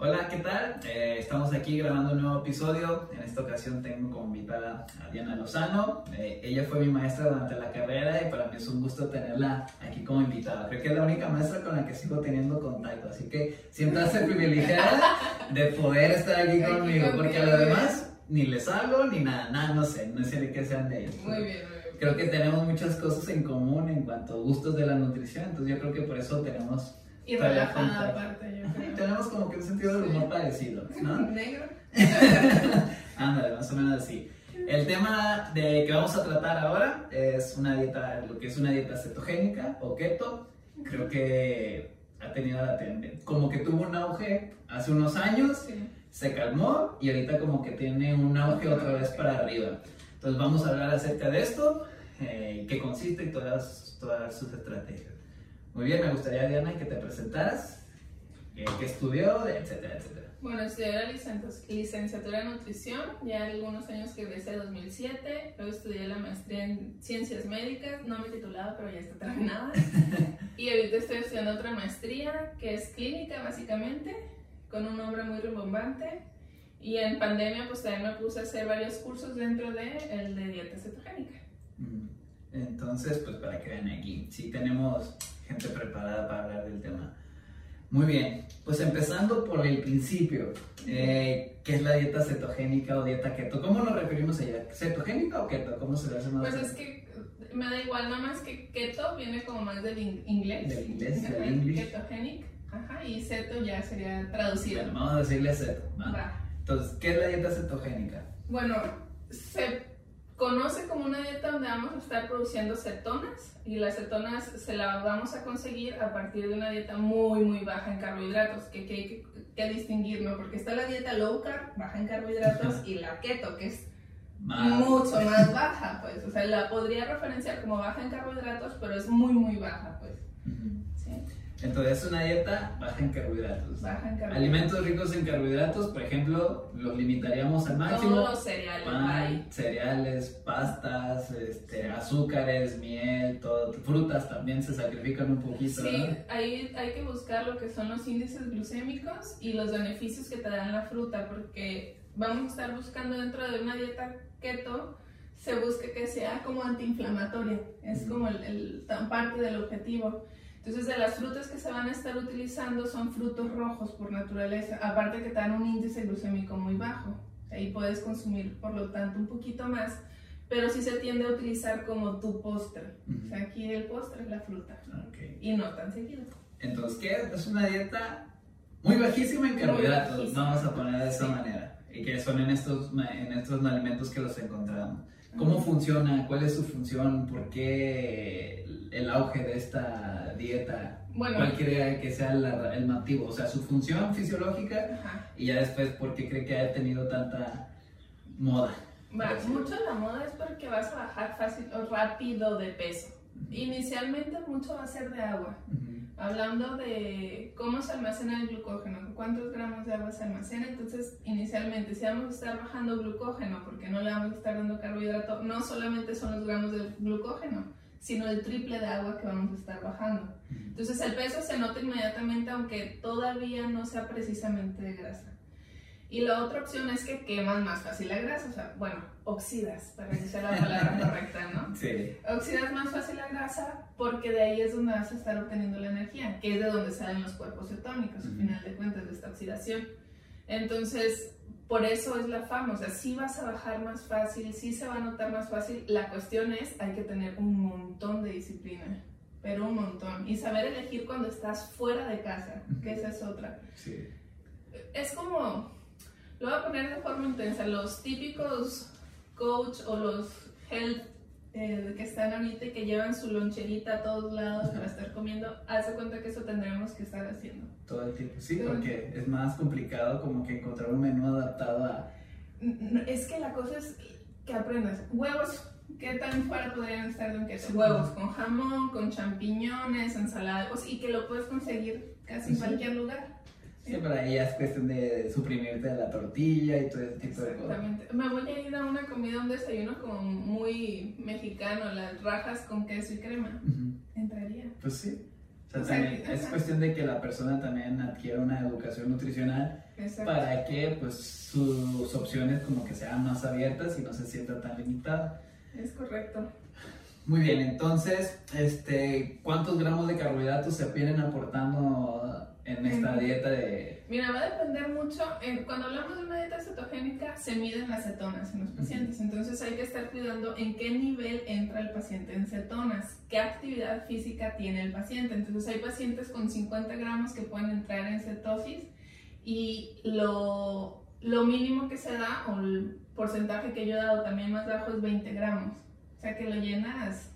Hola, ¿qué tal? Eh, estamos aquí grabando un nuevo episodio. En esta ocasión tengo como invitada a Diana Lozano. Eh, ella fue mi maestra durante la carrera y para mí es un gusto tenerla aquí como invitada. Creo que es la única maestra con la que sigo teniendo contacto, así que hace privilegiada de poder estar aquí conmigo, porque a lo demás ni les hablo ni nada, nada, no sé, no sé de qué sean de ellos. Muy bien, muy bien. Creo que tenemos muchas cosas en común en cuanto a gustos de la nutrición, entonces yo creo que por eso tenemos Y relajada aparte, yo creo. tenemos como que un sentido del humor parecido, ¿no? Negro. Ándale, más o menos así. El tema de que vamos a tratar ahora es una dieta, lo que es una dieta cetogénica o keto. Creo que ha tenido la ten- como que tuvo un auge hace unos años, Sí. se calmó y ahorita como que tiene un auge otra vez para arriba. Entonces vamos a hablar acerca de esto, eh, qué consiste y todas, todas sus estrategias. Muy bien, me gustaría Diana que te presentaras, eh, qué estudió, etcétera, etcétera. Bueno, estudié la licen- licenciatura en nutrición, ya algunos años que egresé 2007, luego estudié la maestría en ciencias médicas, no me he titulado, pero ya está terminada. y ahorita estoy estudiando otra maestría que es clínica básicamente, con un nombre muy rimbombante. Y en pandemia pues también me puse a hacer varios cursos dentro de el de dieta cetogénica. Mm. Entonces, pues para que vean aquí, sí tenemos gente preparada para hablar del tema. Muy bien, pues empezando por el principio, eh, ¿qué es la dieta cetogénica o dieta keto? ¿Cómo nos referimos a ella? ¿Cetogénica o keto? ¿Cómo se le hace más? Pues es que me da igual, nada más que keto viene como más del in- inglés. Del inglés, del English. Ketogenic. Ajá, y ceto ya sería traducido. Bueno, vamos a decirle ceto. Va. Entonces, ¿qué es la dieta cetogénica? Bueno, se conoce como una dieta donde vamos a estar produciendo cetonas y las cetonas se las vamos a conseguir a partir de una dieta muy muy baja en carbohidratos, que, que hay que, que distinguir, ¿no? Porque está la dieta low carb, baja en carbohidratos, y la keto, que es Más- mucho más baja, pues. O sea, la podría referenciar como baja en carbohidratos, pero es muy muy baja, pues. Entonces, es una dieta baja en carbohidratos. Baja en carbohidratos. Alimentos ricos en carbohidratos, por ejemplo, los limitaríamos al máximo. Todos los cereales, pan, cereales, pastas, este, azúcares, miel, todo, frutas también se sacrifican un poquito, Sí, ¿no? ahí hay que buscar lo que son los índices glucémicos y los beneficios que te dan la fruta, porque vamos a estar buscando dentro de una dieta keto, se busca que sea como antiinflamatoria, es como el, el- parte del objetivo. Entonces, de las frutas que se van a estar utilizando son frutos rojos por naturaleza, aparte que te dan un índice glucémico muy bajo. Ahí puedes consumir, por lo tanto, un poquito más, pero sí se tiende a utilizar como tu postre. O sea, aquí el postre es la fruta Ok. y no tan seguido. Entonces, ¿qué es? Una dieta muy bajísima en carbohidratos, bajísima. vamos a poner de esa Sí. manera, y que son en estos, en estos alimentos que los encontramos. ¿Cómo funciona? ¿Cuál es su función? ¿Por qué el auge de esta dieta? Bueno, ¿Cuál cree que sea la- el motivo? O sea, su función fisiológica ajá. y ya después, ¿por qué cree que haya tenido tanta moda? Sí. mucho la moda es porque vas a bajar fácil o rápido de peso. Inicialmente mucho va a ser de agua. Ujú. Hablando de cómo se almacena el glucógeno, cuántos gramos de agua se almacena, entonces inicialmente si vamos a estar bajando glucógeno porque no le vamos a estar dando carbohidrato, no solamente son los gramos de glucógeno, sino el triple de agua que vamos a estar bajando. Entonces el peso se nota inmediatamente aunque todavía no sea precisamente de grasa. Y la otra opción es que quemas más fácil la grasa, o sea, bueno, oxidas, para que sea la palabra correcta, ¿no? Sí. Oxidas más fácil la grasa porque de ahí es donde vas a estar obteniendo la energía, que es de donde salen los cuerpos cetónicos, al Ujú. final de cuentas, de esta oxidación. Entonces, por eso es la fama, o sea, sí vas a bajar más fácil, sí se va a notar más fácil. La cuestión es, hay que tener un montón de disciplina, pero un montón. Y saber elegir cuando estás fuera de casa, que esa es otra. Sí. Es como, lo voy a poner de forma intensa, los típicos coach o los health eh, que están ahorita y que llevan su loncherita a todos lados para estar comiendo, hace cuenta que eso tendremos que estar haciendo. Todo el tiempo. Sí, porque es más complicado como que encontrar un menú adaptado a... Es que la cosa es que aprendas. Huevos, ¿qué tan fuera podrían estar de un queso? Huevos con jamón, con champiñones, ensalada, pues, y que lo puedes conseguir casi en Sí. cualquier lugar. Sí, para ella es cuestión de suprimirte la tortilla y todo ese tipo de cosas. Me voy a ir a una comida, un desayuno como muy mexicano, las rajas con queso y crema. Entraría. Pues sí. O sea, O sea, también que- es ajá. cuestión de que la persona también adquiera una educación nutricional Exacto. para que pues sus opciones como que sean más abiertas y no se sienta tan limitada. Es correcto. Muy bien, entonces, este, ¿cuántos gramos de carbohidratos se vienen aportando en esta dieta de... Mira, va a depender mucho. eh, cuando hablamos de una dieta cetogénica, se miden las cetonas en los pacientes. Entonces hay que estar cuidando en qué nivel entra el paciente en cetonas, qué actividad física tiene el paciente. Entonces hay pacientes con 50 gramos que pueden entrar en cetosis y lo, lo mínimo que se da, o el porcentaje que yo he dado también más bajo, es 20 gramos. O sea que lo llenas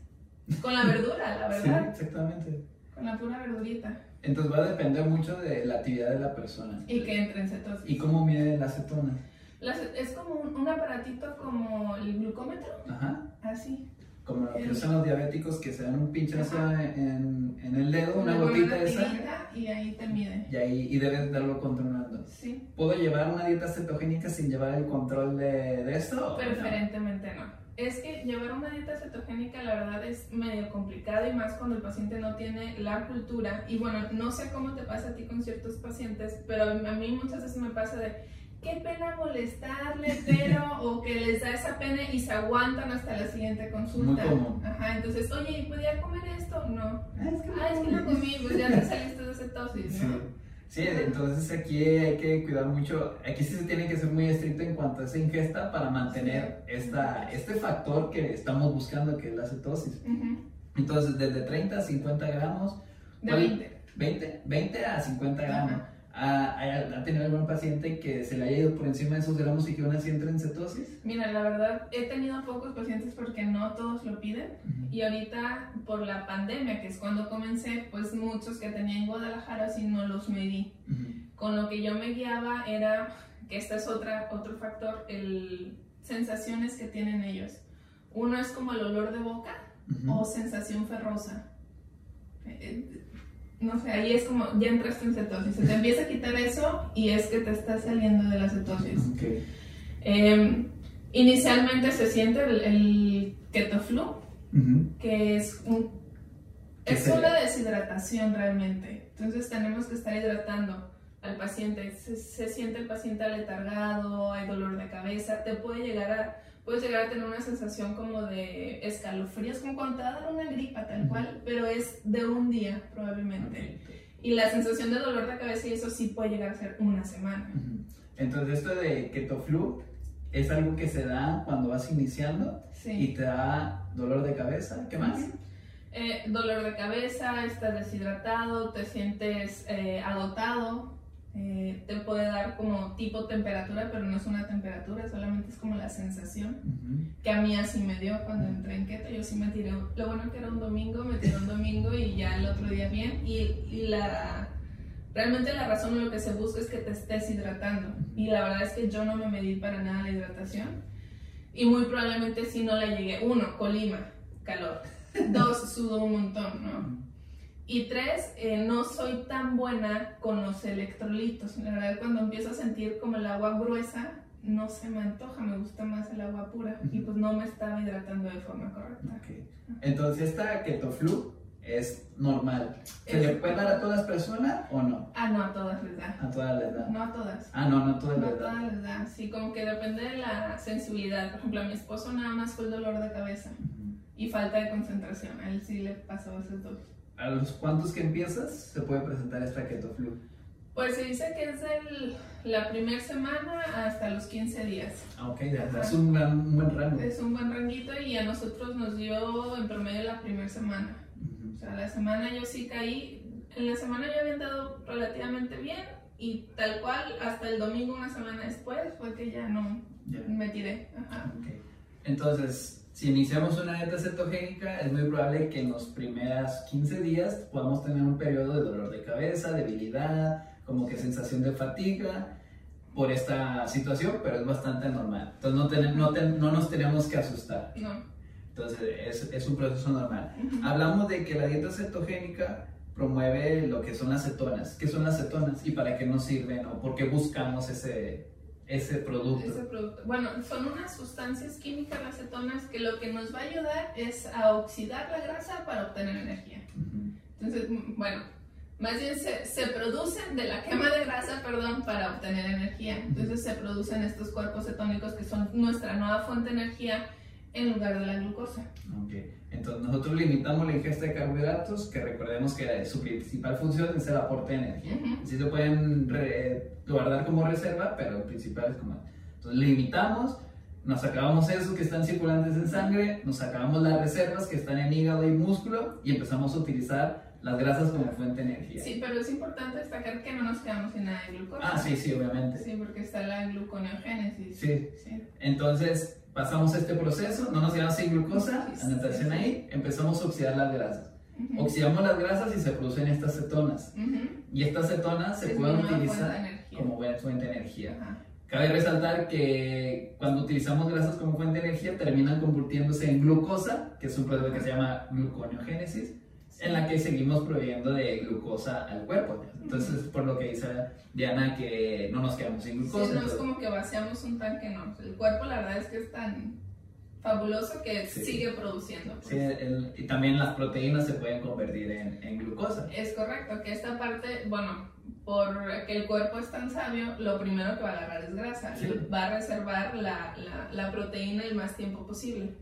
con la verdura, la Sí, verdad, exactamente. con la pura verdurita. Entonces va a depender mucho de la actividad de la persona. Y que entre en cetosis. ¿Y cómo mide la acetona? Las- es como un, un aparatito como el glucómetro, Ajá. así. Como lo que usan los diabéticos que se dan un pinchazo en, en el dedo, una gotita tirita Y ahí te mide. y ahí y debes darlo controlando. Sí, ¿Puedo llevar una dieta cetogénica sin llevar el control de, de esto? o no? preferentemente no. Es que llevar una dieta cetogénica la verdad es medio complicado y más cuando el paciente no tiene la cultura. Y bueno, no sé cómo te pasa a ti con ciertos pacientes, pero a mí muchas veces me pasa de qué pena molestarle, pero o que les da esa pena y se aguantan hasta la siguiente consulta. Ajá, entonces, oye, ¿y podía comer esto? No. Ah, es que Ah, es que no comí, pues ya te saliste de cetosis, Sí. ¿no? Sí, entonces aquí hay que cuidar mucho, aquí sí se tiene que ser muy estricto en cuanto a esa ingesta para mantener esta, este factor que estamos buscando, que es la cetosis. Entonces, desde 30 a 50 gramos, De ¿Cuál? 20. 20, 20 a 50 gramos. Ajá. ¿Ha, ha- ha tenido algún paciente que se le haya ido por encima de esos gramos y que aún así entre en cetosis? Mira, la verdad, he tenido pocos pacientes porque no todos lo piden. Y ahorita, por la pandemia, que es cuando comencé, pues muchos que tenía en Guadalajara sí no los medí. Ujú. Con lo que yo me guiaba era, que este es otra, otro factor, el sensaciones que tienen ellos. Uno es como el olor de boca Ujú. o sensación ferrosa. No sé, ahí es como, ya entraste en cetosis. Se te empieza a quitar eso y es que te estás saliendo de la cetosis. Eh, inicialmente se siente el, el keto flu, Ujú. que es un ¿Qué es sería? una deshidratación realmente. Entonces tenemos que estar hidratando al paciente. Se, se siente el paciente aletargado, hay dolor de cabeza, te puede llegar a puedes llegar a tener una sensación como de escalofríos, como cuando te va a dar una gripa tal cual, pero es de un día probablemente. Y la sensación de dolor de cabeza y eso sí puede llegar a ser una semana. Entonces, esto de keto flu es algo que se da cuando vas iniciando Sí. y te da dolor de cabeza. ¿Qué más? Eh, dolor de cabeza, estás deshidratado, te sientes eh, agotado, eh, te puede dar como tipo temperatura, pero no es una temperatura, solamente es como la sensación Ujú. que a mí así me dio cuando entré en keto. Yo sí me tiré, lo bueno que era un domingo, me tiré un domingo y ya el otro día bien. Y, y la, realmente la razón de lo que se busca es que te estés hidratando. Y la verdad es que yo no me medí para nada la hidratación. Y muy probablemente sí no la llegué. Uno, Colima, calor. Dos, sudo un montón, ¿no? Y tres, eh, no soy tan buena con los electrolitos. La verdad, cuando empiezo a sentir como el agua gruesa, no se me antoja, me gusta más el agua pura. Y pues no me estaba hidratando de forma correcta. Ok. Entonces, esta keto flu es normal. ¿Se Es- le puede dar a todas las personas o no? Ah, no, a todas les da. A todas les da. No a todas. Ah, no, no a todas No a les da. todas les da. Sí, como que depende de la sensibilidad. Por ejemplo, a mi esposo nada más fue el dolor de cabeza y falta de concentración. A él sí le pasó esos dos. ¿A los cuantos que empiezas se puede presentar esta keto flu? Pues se dice que es de la primera semana hasta los 15 días. Ah, ok, es un, gran, un buen rango. Es un buen ranguito y a nosotros nos dio en promedio la primera semana. Ujú. O sea, la semana yo sí caí, en la semana yo había andado relativamente bien y tal cual hasta el domingo, una semana después, fue que ya no Ya. me tiré. Ajá. Ok. Entonces, si iniciamos una dieta cetogénica, es muy probable que en los primeros 15 días podamos tener un periodo de dolor de cabeza, debilidad, como que sensación de fatiga por esta situación, pero es bastante normal. Entonces, no, ten- no, ten- no nos tenemos que asustar. No. Entonces, es, es un proceso normal. Ujú. Hablamos de que la dieta cetogénica promueve lo que son las cetonas. ¿Qué son las cetonas y para qué nos sirven o por qué buscamos ese, ese producto? Ese producto. Bueno, son unas sustancias químicas, las cetonas, que lo que nos va a ayudar es a oxidar la grasa para obtener energía. Entonces, bueno, más bien se, se, producen de la quema de grasa, perdón, para obtener energía. Entonces se producen estos cuerpos cetónicos que son nuestra nueva fuente de energía en lugar de la glucosa. Okay. Entonces nosotros limitamos la ingesta de carbohidratos, que recordemos que su principal función es el aporte de energía. Uh Sí se pueden guardar como reserva, pero el principal es como... Entonces limitamos, nos acabamos esos que están circulantes en sangre, nos acabamos las reservas que están en hígado y músculo y empezamos a utilizar las grasas como fuente de energía. Sí, pero es importante destacar que no nos quedamos sin nada de glucosa. Ah, sí, sí, obviamente. Sí, porque está la gluconeogénesis. Sí. sí. Entonces, pasamos este proceso, no nos quedamos sin glucosa, anotación ahí, empezamos a oxidar las grasas. Oxidamos las grasas y se producen estas cetonas. Y estas cetonas se pueden utilizar como fuente de energía. Cabe resaltar que cuando utilizamos grasas como fuente de energía terminan convirtiéndose en glucosa, que es un proceso que se llama gluconeogénesis, en la que seguimos proveyendo de glucosa al cuerpo. Entonces, por lo que dice Diana, que no nos quedamos sin glucosa. Sí, no es como que vaciamos un tanque, no. El cuerpo, la verdad es que es tan fabuloso que sigue produciendo. Pues. Sí, y también las proteínas se pueden convertir en, en, glucosa. Es correcto, que esta parte, bueno, porque el cuerpo es tan sabio, lo primero que va a agarrar es grasa. Va a reservar la, la, la proteína el más tiempo posible.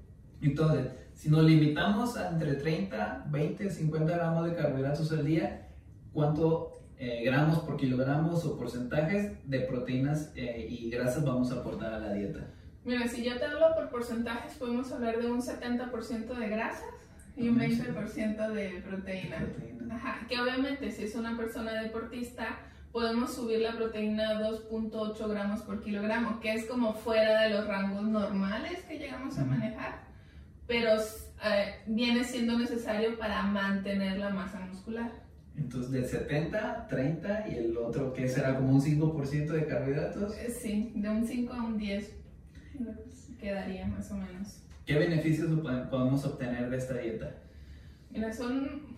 Entonces, si nos limitamos a entre 30, 20, 50 gramos de carbohidratos al día, ¿cuánto eh, gramos por kilogramos o porcentajes de proteínas eh, y grasas vamos a aportar a la dieta? Mira, si yo te hablo por porcentajes, podemos hablar de un 70% de grasas y un 20% de proteína. Ajá, que obviamente si es una persona deportista, podemos subir la proteína a 2.8 gramos por kilogramo, que es como fuera de los rangos normales que llegamos a manejar pero eh, viene siendo necesario para mantener la masa muscular. Entonces, del 70, 30 y el otro, que será como un 5% de carbohidratos? Eh, sí, de un 5 a un 10 quedaría más o menos. ¿Qué beneficios podemos obtener de esta dieta? Mira, son...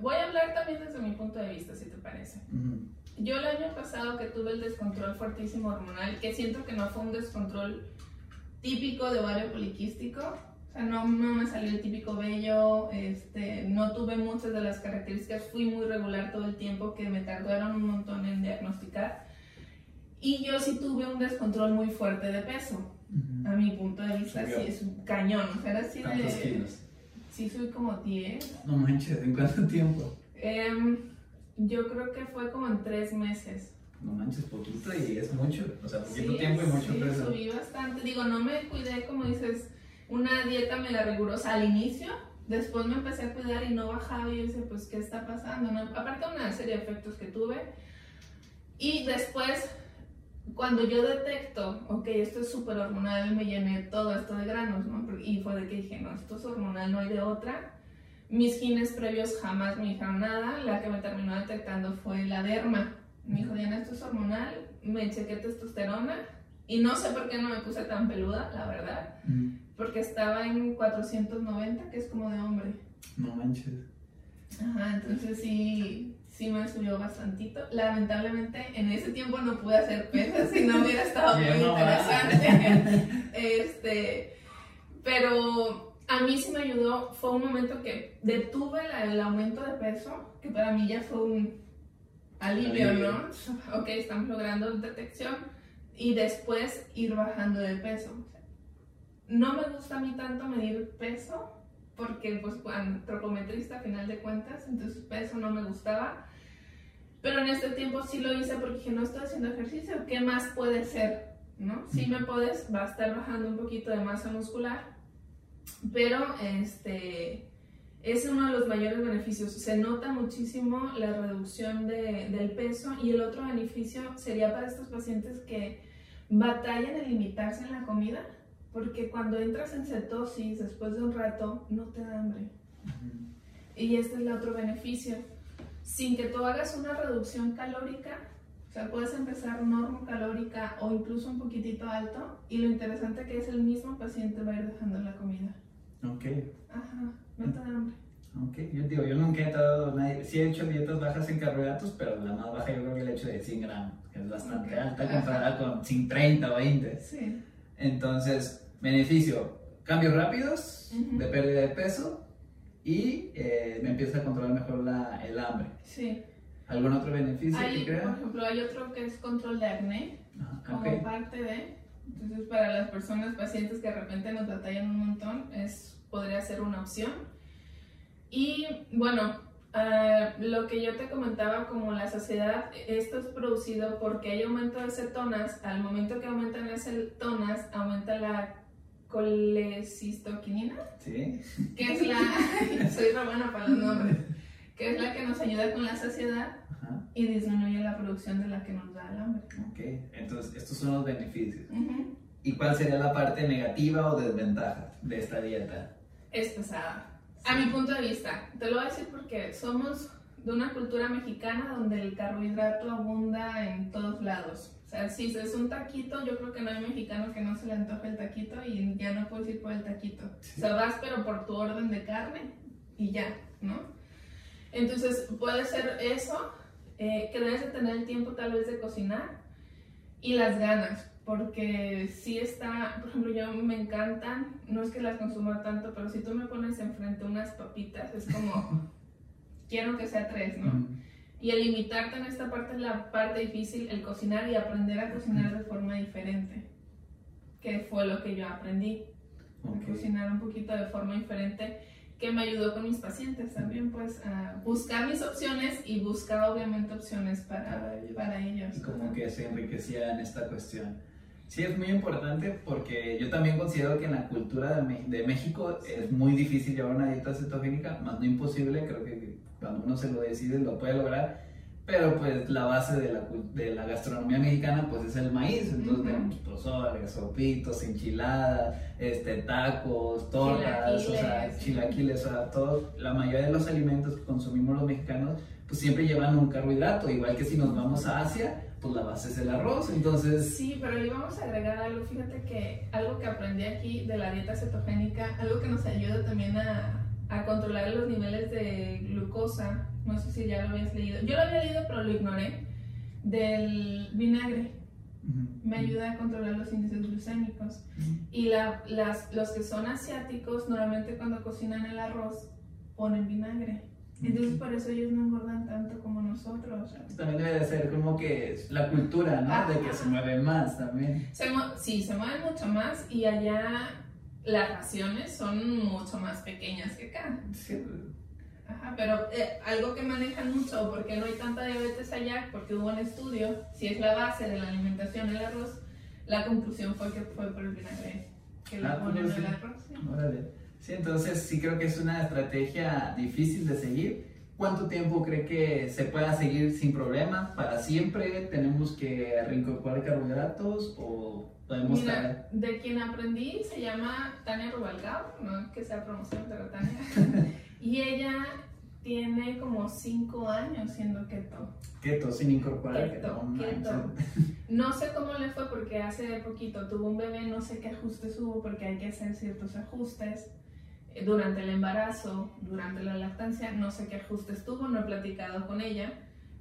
Voy a hablar también desde mi punto de vista, si te parece. Yo el año pasado que tuve el descontrol fuertísimo hormonal, que siento que no fue un descontrol típico de ovario poliquístico. O sea, no, no, me salió el típico vello, este, no tuve muchas de las características, fui muy regular todo el tiempo que me tardaron un montón en diagnosticar. Y yo sí tuve un descontrol muy fuerte de peso. A mi punto de vista, sí es un cañón. O sea, era así de. kilos? Sí, soy como 10. No manches, ¿en cuánto tiempo? Em, yo creo que fue como en tres meses no manches, poquito y es mucho, o sea, poquito tiempo y mucho sí, peso. subí bastante, digo, no me cuidé, como dices, una dieta me la rigurosa al inicio, después me empecé a cuidar y no bajaba y yo decía, pues, ¿qué está pasando? No? Aparte una serie de efectos que tuve, y después, cuando yo detecto, ok, esto es súper hormonal, me llené todo esto de granos, ¿no? Y fue de que dije, no, esto es hormonal, no hay de otra. Mis genes previos jamás me dijeron nada, la que me terminó detectando fue la derma me dijo, Diana, esto es hormonal, me chequé testosterona y no sé por qué no me puse tan peluda, la verdad, porque estaba en 490, que es como de hombre. No manches. Ajá, entonces sí, sí me subió bastantito. Lamentablemente en ese tiempo no pude hacer pesas y no hubiera estado muy interesante. este, pero a mí sí me ayudó, fue un momento que detuve el aumento de peso, que para mí ya fue un alivio, ¿no? Ok, estamos logrando detección y después ir bajando de peso. No me gusta a mí tanto medir peso porque pues antropometrista a final de cuentas, entonces peso no me gustaba. Pero en este tiempo sí lo hice porque dije, no estoy haciendo ejercicio, ¿qué más puede ser? ¿No? Sí me puedes, va a estar bajando un poquito de masa muscular, pero este, es uno de los mayores beneficios. Se nota muchísimo la reducción de, del peso y el otro beneficio sería para estos pacientes que batallan en limitarse en la comida, porque cuando entras en cetosis después de un rato no te da hambre. Y este es el otro beneficio. Sin que tú hagas una reducción calórica, o sea, puedes empezar calórica o incluso un poquitito alto y lo interesante que es el mismo paciente va a ir dejando la comida. Ok. Ajá, no te da hambre. Ok, yo digo, yo nunca he dado, sí he hecho dietas bajas en carbohidratos, pero la más baja yo creo que el hecho de 100 gramos, que es bastante alta comparada con 30 o 20. Sí. Entonces, beneficio, cambios rápidos de pérdida de peso y eh, me empieza a controlar mejor la, el hambre. Sí. ¿Algún otro beneficio Hay, que por crea? ejemplo, hay otro que es control de acné, Ajá, como parte de. Entonces, para las personas pacientes que de repente nos batallan un montón, es, podría ser una opción. Y bueno, ah, lo que yo te comentaba como la saciedad, esto es producido porque hay aumento de cetonas. Al momento que aumentan las cetonas, aumenta la colecistoquinina, Sí. que es la. soy romana para los nombres. Que es la que nos ayuda con la saciedad. Y disminuye la producción de la que nos da el hambre. Ok. Entonces, estos son los beneficios. Ujú. ¿Y cuál sería la parte negativa o desventaja de esta dieta? Es pesada. A mi punto de vista, te lo voy a decir porque somos de una cultura mexicana donde el carbohidrato abunda en todos lados. O sea, si es un taquito, yo creo que no hay mexicano que no se le antoje el taquito y ya no puedes ir por el taquito. O sea, vas pero por tu orden de carne y ya, ¿no? Entonces, puede ser eso, eh, que debes de tener el tiempo tal vez de cocinar y las ganas, porque si está, por ejemplo, yo me encantan, no es que las consuma tanto, pero si tú me pones enfrente unas papitas, es como, quiero que sea tres, ¿no? Ujú. Y el limitarte en esta parte es la parte difícil, el cocinar y aprender a cocinar de forma diferente, que fue lo que yo aprendí, a Ok. cocinar un poquito de forma diferente, que me ayudó con mis pacientes también, pues, a buscar mis opciones y buscar obviamente opciones para, Para ellos. como que se enriquecía en esta cuestión. Sí, es muy importante porque yo también considero que en la cultura de, de México es muy difícil llevar una dieta cetogénica, más no imposible, creo que cuando uno se lo decide lo puede lograr, pero pues la base de la, de la gastronomía mexicana pues es el maíz, entonces tenemos pozole, sopitos, enchiladas, este, tacos, tortas, o sea, Chilaquiles. chilaquiles, o sea, todo, la mayoría de los alimentos que consumimos los mexicanos pues siempre llevan un carbohidrato, igual que si nos vamos a Asia, pues la base es el arroz, entonces... Sí, pero le vamos a agregar algo. Fíjate que algo que aprendí aquí de la dieta cetogénica, algo que nos ayuda también a, a controlar los niveles de glucosa. No sé si ya lo habías leído. Yo lo había leído, pero lo ignoré. Del vinagre. Me ayuda a controlar los índices glucémicos. Y la- las, los que son asiáticos, normalmente cuando cocinan el arroz, ponen vinagre. Entonces, por eso ellos no engordan tanto como nosotros. También debe de ser como que la cultura, ¿no? De que se mueve más también. Se sí, se mueven mucho más y allá las raciones son mucho más pequeñas que acá. Sí, Ajá, pero eh, algo que manejan mucho, porque no hay tanta diabetes allá, porque hubo un estudio, si es la base de la alimentación el arroz, la conclusión fue que fue por el vinagre que le Ah, ponen pues sí. al arroz. sí. órale. Sí, entonces sí creo que es una estrategia difícil de seguir. ¿Cuánto tiempo cree que se pueda seguir sin problema? ¿Para siempre tenemos que reincorporar carbohidratos o podemos. Mira, de quien aprendí se llama Tania Rubalcaba, no que sea promoción, pero Tania. y ella tiene como 5 años siendo keto. Keto, sin incorporar Keto, no keto. manches. No sé cómo le fue porque hace poquito tuvo un bebé, no sé qué ajustes hubo porque hay que hacer ciertos ajustes eh, durante el embarazo, durante la lactancia, no sé qué ajustes tuvo, no he platicado con ella,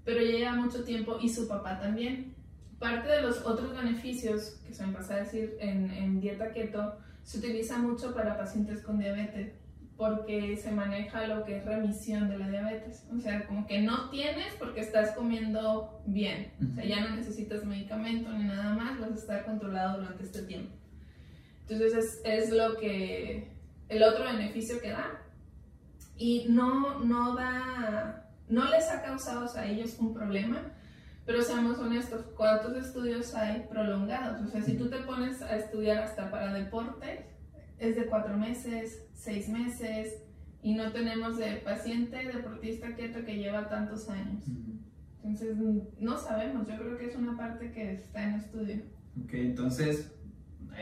pero ella lleva mucho tiempo y su papá también. Parte de los otros beneficios que se me pasa a decir en, en dieta keto se utiliza mucho para pacientes con diabetes porque se maneja lo que es remisión de la diabetes. O sea, como que no tienes porque estás comiendo bien. O sea, ya no necesitas medicamento ni nada más, vas a estar controlado durante este tiempo. Entonces es, es lo que, el otro beneficio que da. Y no, no da, no les ha causado a ellos un problema, pero seamos honestos, ¿cuántos estudios hay prolongados? O sea, si tú te pones a estudiar hasta para deporte, es de cuatro meses, seis meses, y no tenemos de paciente deportista keto que lleva tantos años. Entonces, no sabemos, yo creo que es una parte que está en estudio. Ok, entonces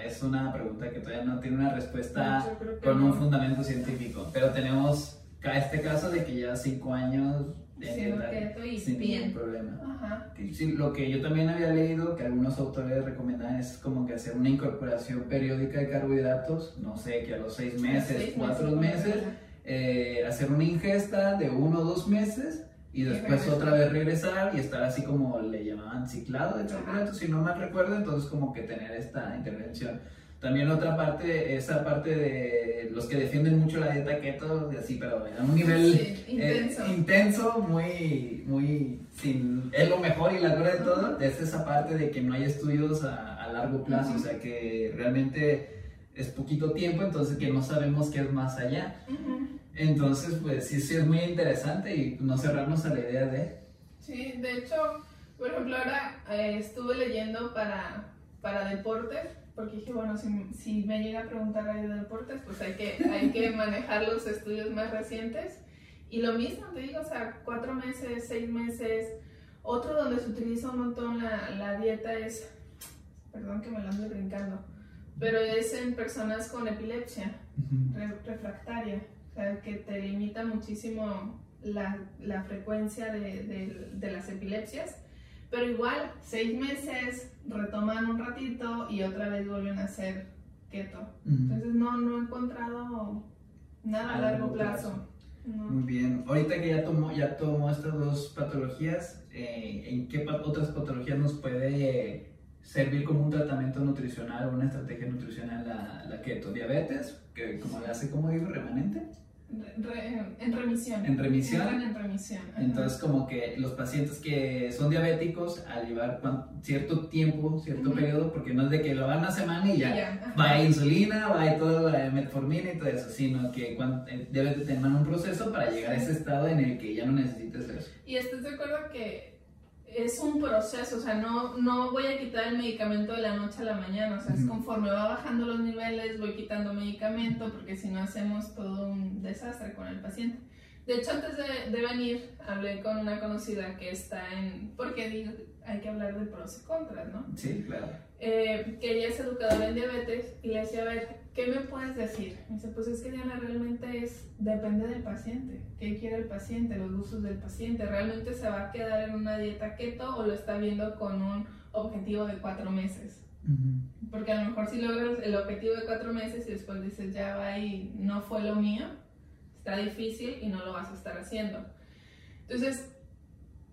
es una pregunta que todavía no tiene una respuesta con no. un fundamento científico, pero tenemos este caso de que lleva cinco años sin bien. ningún problema. Ajá. Sí, lo que yo también había leído, que algunos autores recomendan es como que hacer una incorporación periódica de carbohidratos, no sé, que a los seis meses, Seis cuatro meses, regla. eh, hacer una ingesta de uno o dos meses y después otra vez regresar y estar así como le llamaban ciclado de carbohidratos, si no mal recuerdo, entonces como que tener esta intervención. También otra parte, esa parte de los que defienden mucho la dieta keto, y así, pero a un nivel Sí, eh, intenso. intenso, muy, muy, sin, es lo mejor y la gloria de todo, es esa parte de que no hay estudios a, a largo plazo, Ujú. o sea que realmente es poquito tiempo, entonces que no sabemos qué es más allá. Ujú. Entonces, pues sí, sí es muy interesante y no cerrarnos a la idea de... Sí, de hecho, por ejemplo, ahora eh, estuve leyendo para, para deportes, porque dije, bueno, si, si me llega a preguntar de deportes, pues hay que, hay que manejar los estudios más recientes. Y lo mismo, te digo, o sea, cuatro meses, seis meses. Otro donde se utiliza un montón la, la dieta es, perdón que me lo ando brincando, pero es en personas con epilepsia re- refractaria, o sea, que te limita muchísimo la, la frecuencia de, de- de las epilepsias, pero igual, seis meses, retoman un ratito y otra vez vuelven a hacer keto. Entonces no, no he encontrado nada a largo plazo. plazo. No. Muy bien. Ahorita que ya tomó, ya tomó estas dos patologías, eh, ¿en qué otras patologías nos puede servir como un tratamiento nutricional o una estrategia nutricional la, la keto? ¿Diabetes? Que como le hace, como digo, remanente. Re- en remisión. ¿En remisión? Entran en remisión. ajá. Entonces, como que los pacientes que son diabéticos, al llevar cierto tiempo, cierto periodo, porque no es de que lo van una semana y ya, ajá. va a insulina, va todo la metformina y todo eso, sino que cuan- eh, debes de tener un proceso para llegar a ese estado en el que ya no necesites eso. Y estás de acuerdo que es un proceso, o sea, no, no voy a quitar el medicamento de la noche a la mañana, o sea, es conforme va bajando los niveles, voy quitando medicamento, porque si no hacemos todo un desastre con el paciente. De hecho, antes de, de venir, hablé con una conocida que está en, porque digo, hay que hablar de pros y contras, ¿no? Sí, claro. eh, que ella es educadora en diabetes y le decía, a ver, ¿qué me puedes decir? Me dice, pues es que Diana, realmente es, depende del paciente, qué quiere el paciente, los gustos del paciente, ¿realmente se va a quedar en una dieta keto o lo está viendo con un objetivo de cuatro meses? Porque a lo mejor si logras el objetivo de cuatro meses y después dices, ya va y no fue lo mío, está difícil y no lo vas a estar haciendo. Entonces,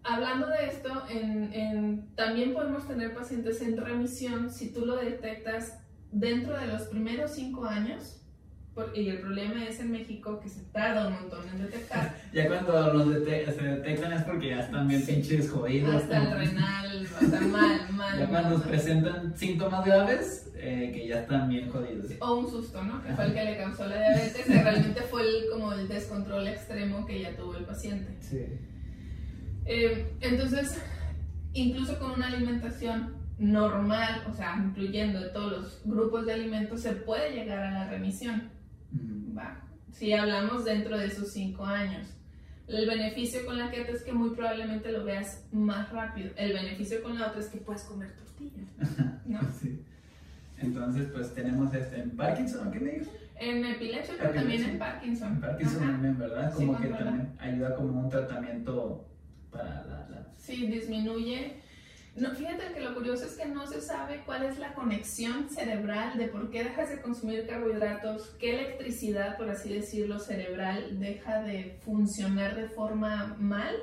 hablando de esto, en, en- también podemos tener pacientes en remisión si tú lo detectas dentro de los primeros cinco años. por- y el problema es en México que se tarda un montón en detectar. Ya cuando los dete- se detectan es porque ya están bien Sí. pinches jodidos. Hasta el renal, o sea, mal, mal. Ya cuando mal, nos mal. presentan síntomas graves, eh, que ya están bien jodidos. O un susto, ¿no? Que fue el que le causó la diabetes, que realmente fue el, como el descontrol extremo que ya tuvo el paciente. Sí. Eh, entonces, incluso con una alimentación normal, o sea, incluyendo todos los grupos de alimentos, se puede llegar a la remisión. ¿va? Si hablamos dentro de esos cinco años. El beneficio con la keto es que muy probablemente lo veas más rápido. El beneficio con la otra es que puedes comer tortillas. ¿no? Sí. Entonces, pues tenemos este en Parkinson, ¿qué me dijo? En epilepsia, pero también en. Parkinson. En Parkinson Ajá. también, ¿verdad? Sí, Como que controla. también ayuda como un tratamiento para la... la- Sí, disminuye. No, fíjate que lo curioso es que no se sabe cuál es la conexión cerebral de por qué dejas de consumir carbohidratos, qué electricidad, por así decirlo, cerebral deja de funcionar de forma mal,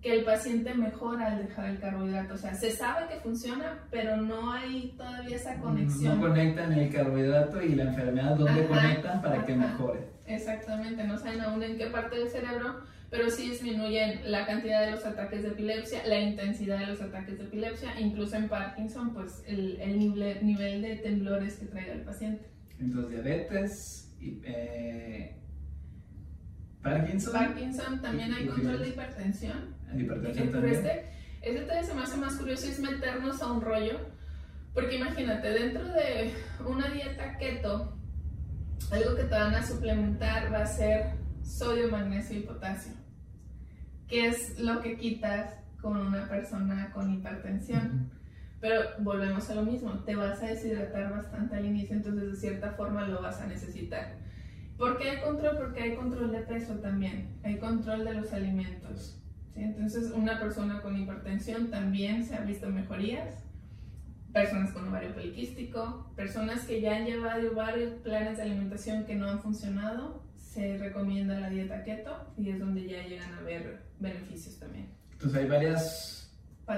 que el paciente mejora al dejar el carbohidrato. O sea, se sabe que funciona, pero no hay todavía esa conexión. No conectan el carbohidrato y la enfermedad, ¿dónde Ajá, conectan para que mejore? Exactamente, no saben aún en qué parte del cerebro, pero sí disminuyen la cantidad de los ataques de epilepsia, la intensidad de los ataques de epilepsia, incluso en Parkinson, pues el, el nivel, nivel de temblores que traiga el paciente. Entonces, diabetes, y, eh, Parkinson, Parkinson también hay control de hipertensión. hipertensión Pero también. este, este todavía se me hace más curioso es meternos a un rollo, porque imagínate, dentro de una dieta keto, algo que te van a suplementar va a ser sodio, magnesio y potasio, que es lo que quitas con una persona con hipertensión. Pero volvemos a lo mismo, te vas a deshidratar bastante al inicio, entonces de cierta forma lo vas a necesitar. ¿Por qué hay control? Porque hay control de peso también, hay control de los alimentos. ¿sí? Entonces una persona con hipertensión también se han visto mejorías, personas con ovario poliquístico, personas que ya han llevado varios planes de alimentación que no han funcionado, se recomienda la dieta keto y es donde ya llegan a ver beneficios también. Entonces hay varias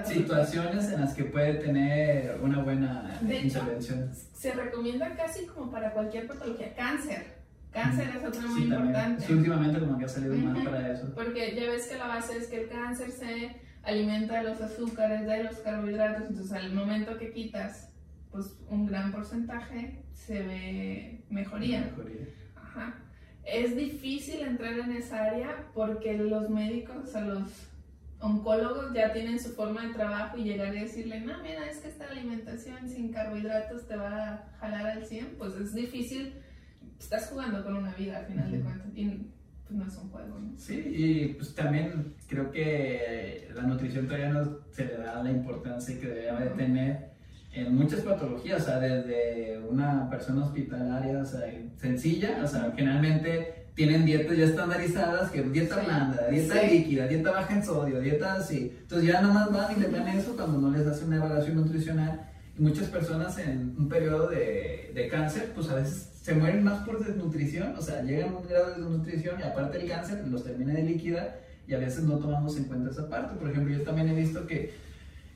situaciones en las que puede tener una buena De hecho, intervención. Se recomienda casi como para cualquier patología. Cáncer. Cáncer es otra muy Sí, importante. Sí, últimamente como que ha salido más Ujú. para eso. Porque ya ves que la base es que el cáncer se alimenta de los azúcares, de los carbohidratos, entonces al momento que quitas pues un gran porcentaje se ve mejoría. Mejoría. Ajá. Es difícil entrar en esa área porque los médicos, o sea, los oncólogos ya tienen su forma de trabajo y llegar y decirle, no, mira, es que esta alimentación sin carbohidratos te va a jalar al 100, pues es difícil. Estás jugando con una vida al final de cuentas y pues no es un juego, ¿no? Sí, y pues también creo que la nutrición todavía no se le da la importancia que debería de tener en muchas patologías, o sea, desde una persona hospitalaria, o sea, sencilla, o sea, generalmente tienen dietas ya estandarizadas, que dieta blanda, dieta Sí. líquida, dieta baja en sodio, dieta así. Entonces ya nomás van y le dan eso cuando no les hacen una evaluación nutricional. Y muchas personas en un periodo de, de cáncer, pues a veces se mueren más por desnutrición, o sea, llegan a un grado de desnutrición y aparte el cáncer los termina de líquida y a veces no tomamos en cuenta esa parte. Por ejemplo, yo también he visto que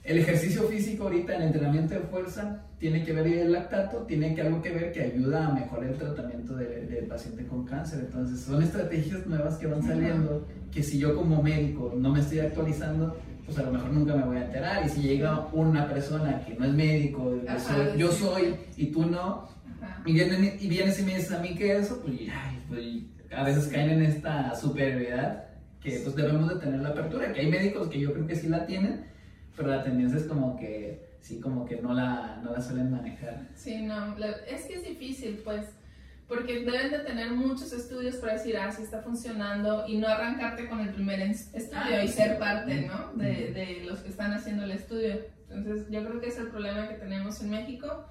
el ejercicio físico ahorita, el entrenamiento de fuerza, tiene que ver y el lactato, tiene que algo que ver que ayuda a mejorar el tratamiento de- del paciente con cáncer. Entonces, son estrategias nuevas que van saliendo que si yo como médico no me estoy actualizando, pues a lo mejor nunca me voy a enterar. Y si llega una persona que no es médico, yo Ajá, soy, yo soy y tú no, Ajá. y, vienen, y vienes y me dices a mí que eso, pues, ay, pues, a veces caen en esta superioridad que pues debemos de tener la apertura, que hay médicos que yo creo que sí la tienen, pero la tendencia es como que, sí, como que no la, no la suelen manejar. Sí, no, la- es que es difícil, pues, porque deben de tener muchos estudios para decir, ah, sí está funcionando, y no arrancarte con el primer estudio Ah, y sí. ser parte, ¿no? De, de los que están haciendo el estudio. Entonces, yo creo que es el problema que tenemos en México.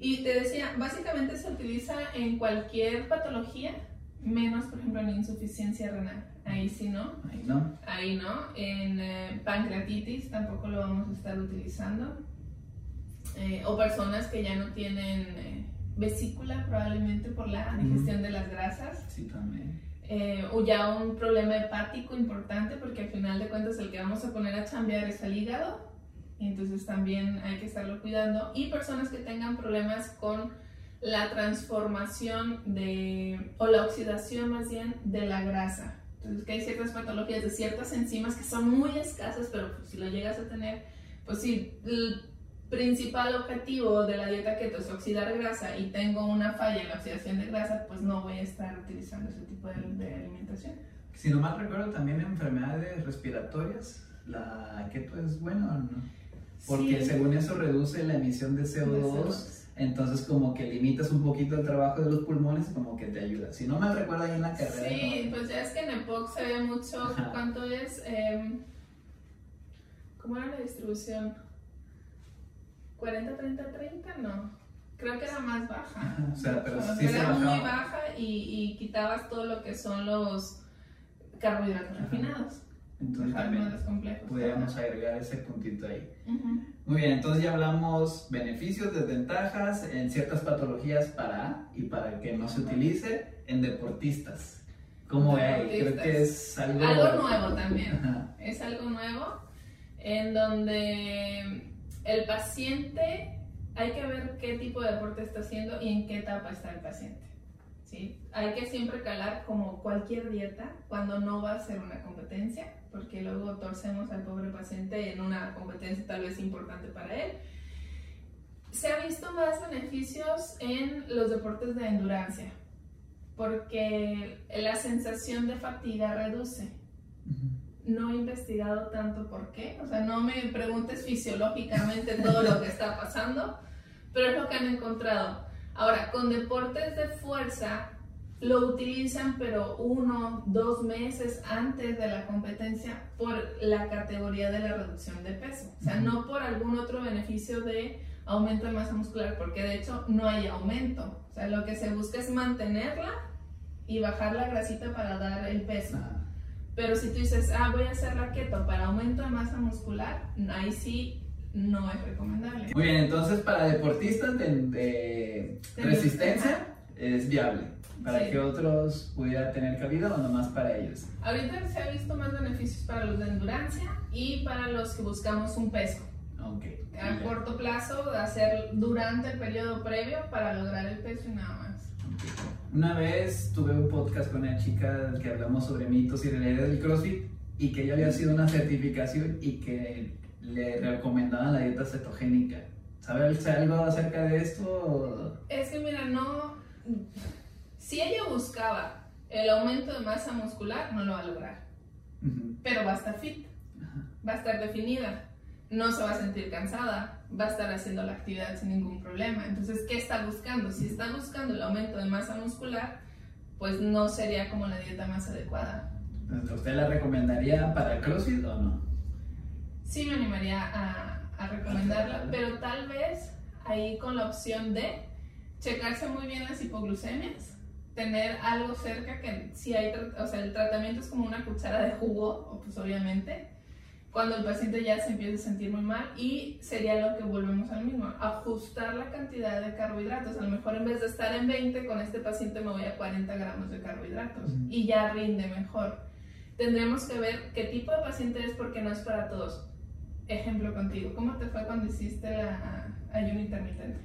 Y te decía, básicamente se utiliza en cualquier patología, menos, por ejemplo, en insuficiencia renal. Ahí sí, ¿no? Ahí no. Ahí no. En eh, pancreatitis tampoco lo vamos a estar utilizando. Eh, o personas que ya no tienen eh, vesícula probablemente por la digestión de las grasas. Sí, también. Eh, o ya un problema hepático importante porque al final de cuentas el que vamos a poner a chambear es al hígado. Y entonces también hay que estarlo cuidando. Y personas que tengan problemas con la transformación de, o la oxidación más bien de la grasa. Entonces que hay ciertas patologías de ciertas enzimas que son muy escasas, pero pues, si lo llegas a tener, pues sí, el principal objetivo de la dieta keto es oxidar grasa y tengo una falla en la oxidación de grasa, pues no voy a estar utilizando ese tipo de, de alimentación. Si no mal recuerdo, también enfermedades respiratorias, la keto es buena o no? Porque Sí. según eso reduce la emisión de CO2. De CO2. Entonces como que limitas un poquito el trabajo de los pulmones como que te ayuda. Si no mal recuerdo ahí en la carrera. Sí, ¿no? pues ya es que en EPOC se ve mucho Ajá. cuánto es. Em, ¿Cómo era la distribución? ¿40, 30, 30? No. Creo que era más baja. O sea, pero O sea, sí se era muy baja y, y quitabas todo lo que son los carbohidratos Ajá. refinados. Entonces también podríamos agregar ese puntito ahí. Ujú. Muy bien, entonces ya hablamos beneficios, desventajas en ciertas patologías para y para que no se utilice en deportistas. ¿Cómo ahí? Creo Deportistas. que es algo... Algo nuevo también. Ajá. es algo nuevo en donde el paciente hay que ver qué tipo de deporte está haciendo y en qué etapa está el paciente. ¿Sí? Hay que siempre calar como cualquier dieta cuando no va a ser una competencia, porque luego torcemos al pobre paciente en una competencia tal vez importante para él. Se ha visto más beneficios en los deportes de endurancia, porque la sensación de fatiga reduce no he investigado tanto por qué, o sea, no me preguntes fisiológicamente todo lo que está pasando, pero es lo que han encontrado. Ahora, con deportes de fuerza lo utilizan, pero uno, dos meses antes de la competencia por la categoría de la reducción de peso, o sea, no por algún otro beneficio de aumento de masa muscular, porque de hecho no hay aumento, o sea, lo que se busca es mantenerla y bajar la grasita para dar el peso. Pero si tú dices, ah, voy a hacer keto para aumento de masa muscular, ahí sí no es recomendable. Muy bien, entonces para deportistas de, de resistencia es viable. para Sí. que otros pudieran tener cabida o nomás para ellos. Ahorita se ha visto más beneficios para los de endurancia y para los que buscamos un peso. Ok. A corto plazo, hacer durante el periodo previo para lograr el peso y nada más. Una vez tuve un podcast con una chica que hablamos sobre mitos y realidades del CrossFit y que ella había sido una certificación y que le recomendaban la dieta cetogénica. ¿Sabe sabe algo acerca de esto? Es que mira, no. Si ella buscaba el aumento de masa muscular, no lo va a lograr. Pero va a estar fit, va a estar definida, no se va a sentir cansada, va a estar haciendo la actividad sin ningún problema. Entonces, ¿qué está buscando? Si está buscando el aumento de masa muscular, pues no sería como la dieta más adecuada. ¿Usted la recomendaría para el CrossFit o no? Sí me animaría a, a recomendarla, pero tal vez ahí con la opción de checarse muy bien las hipoglucemias, tener algo cerca que si hay, o sea, el tratamiento es como una cuchara de jugo, pues obviamente, cuando el paciente ya se empieza a sentir muy mal y sería lo que volvemos al mismo, ajustar la cantidad de carbohidratos, a lo mejor en vez de estar en 20 con este paciente me voy a 40 gramos de carbohidratos y ya rinde mejor. Tendremos que ver qué tipo de paciente es porque no es para todos. Ejemplo contigo, ¿cómo te fue cuando hiciste la ayuno intermitente?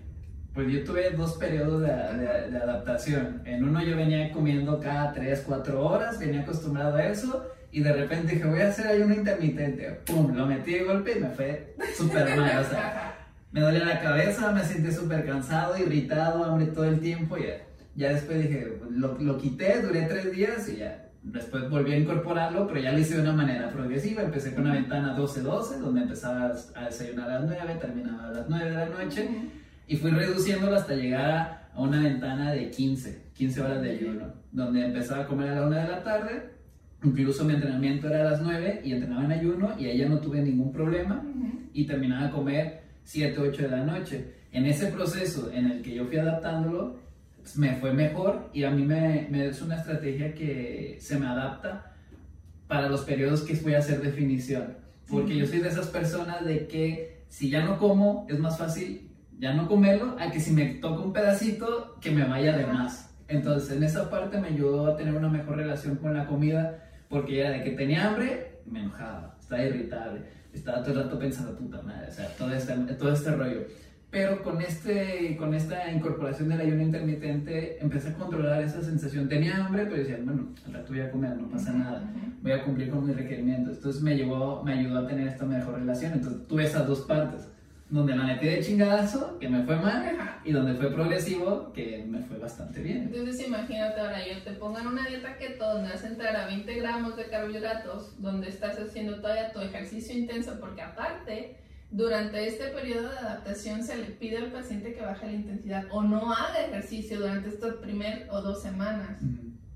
Pues yo tuve dos periodos de, de- de adaptación. En uno yo venía comiendo cada 3, 4 horas, venía acostumbrado a eso y de repente dije voy a hacer ayuno intermitente. ¡Pum! Lo metí de golpe y me fue súper mal. O sea, me dolía la cabeza, me sentí súper cansado, irritado, hambre todo el tiempo. Y ya, ya después dije, lo, lo quité, duré tres días y ya. Después volví a incorporarlo, pero ya lo hice de una manera progresiva. Empecé con una ventana 12-12, donde empezaba a desayunar a las 9, terminaba a las 9 de la noche. Y fui reduciéndolo hasta llegar a, una ventana de 15, 15 horas de ayuno, donde empezaba a comer a la 1 de la tarde. Incluso mi entrenamiento era a las 9 y entrenaba en ayuno y ahí ya no tuve ningún problema y terminaba a comer 7, 8 de la noche. En ese proceso en el que yo fui adaptándolo, me fue mejor y a mí me, me es una estrategia que se me adapta para los periodos que voy a hacer definición. Porque yo soy de esas personas de que si ya no como, es más fácil ya no comerlo a que si me toca un pedacito, que me vaya de más. Entonces, en esa parte me ayudó a tener una mejor relación con la comida, porque era de que tenía hambre, me enojaba, estaba irritable, estaba todo el rato pensando, puta madre, o sea, todo este, todo este rollo. Pero con, este, con esta incorporación del ayuno intermitente, empecé a controlar esa sensación. Tenía hambre, pero decía, bueno, al rato voy a comer, no pasa nada voy a cumplir con mis requerimientos. Entonces me, llevó, me ayudó a tener esta mejor relación. Entonces tuve esas dos partes, donde la metí de chingadazo, que me fue mal, y donde fue progresivo, que me fue bastante bien. Entonces imagínate ahora, yo te pongan una dieta keto donde vas a entrar a 20 gramos de carbohidratos, donde estás haciendo todavía tu ejercicio intenso, porque aparte, durante este periodo de adaptación se le pide al paciente que baje la intensidad o no haga ejercicio durante estas primer o dos semanas,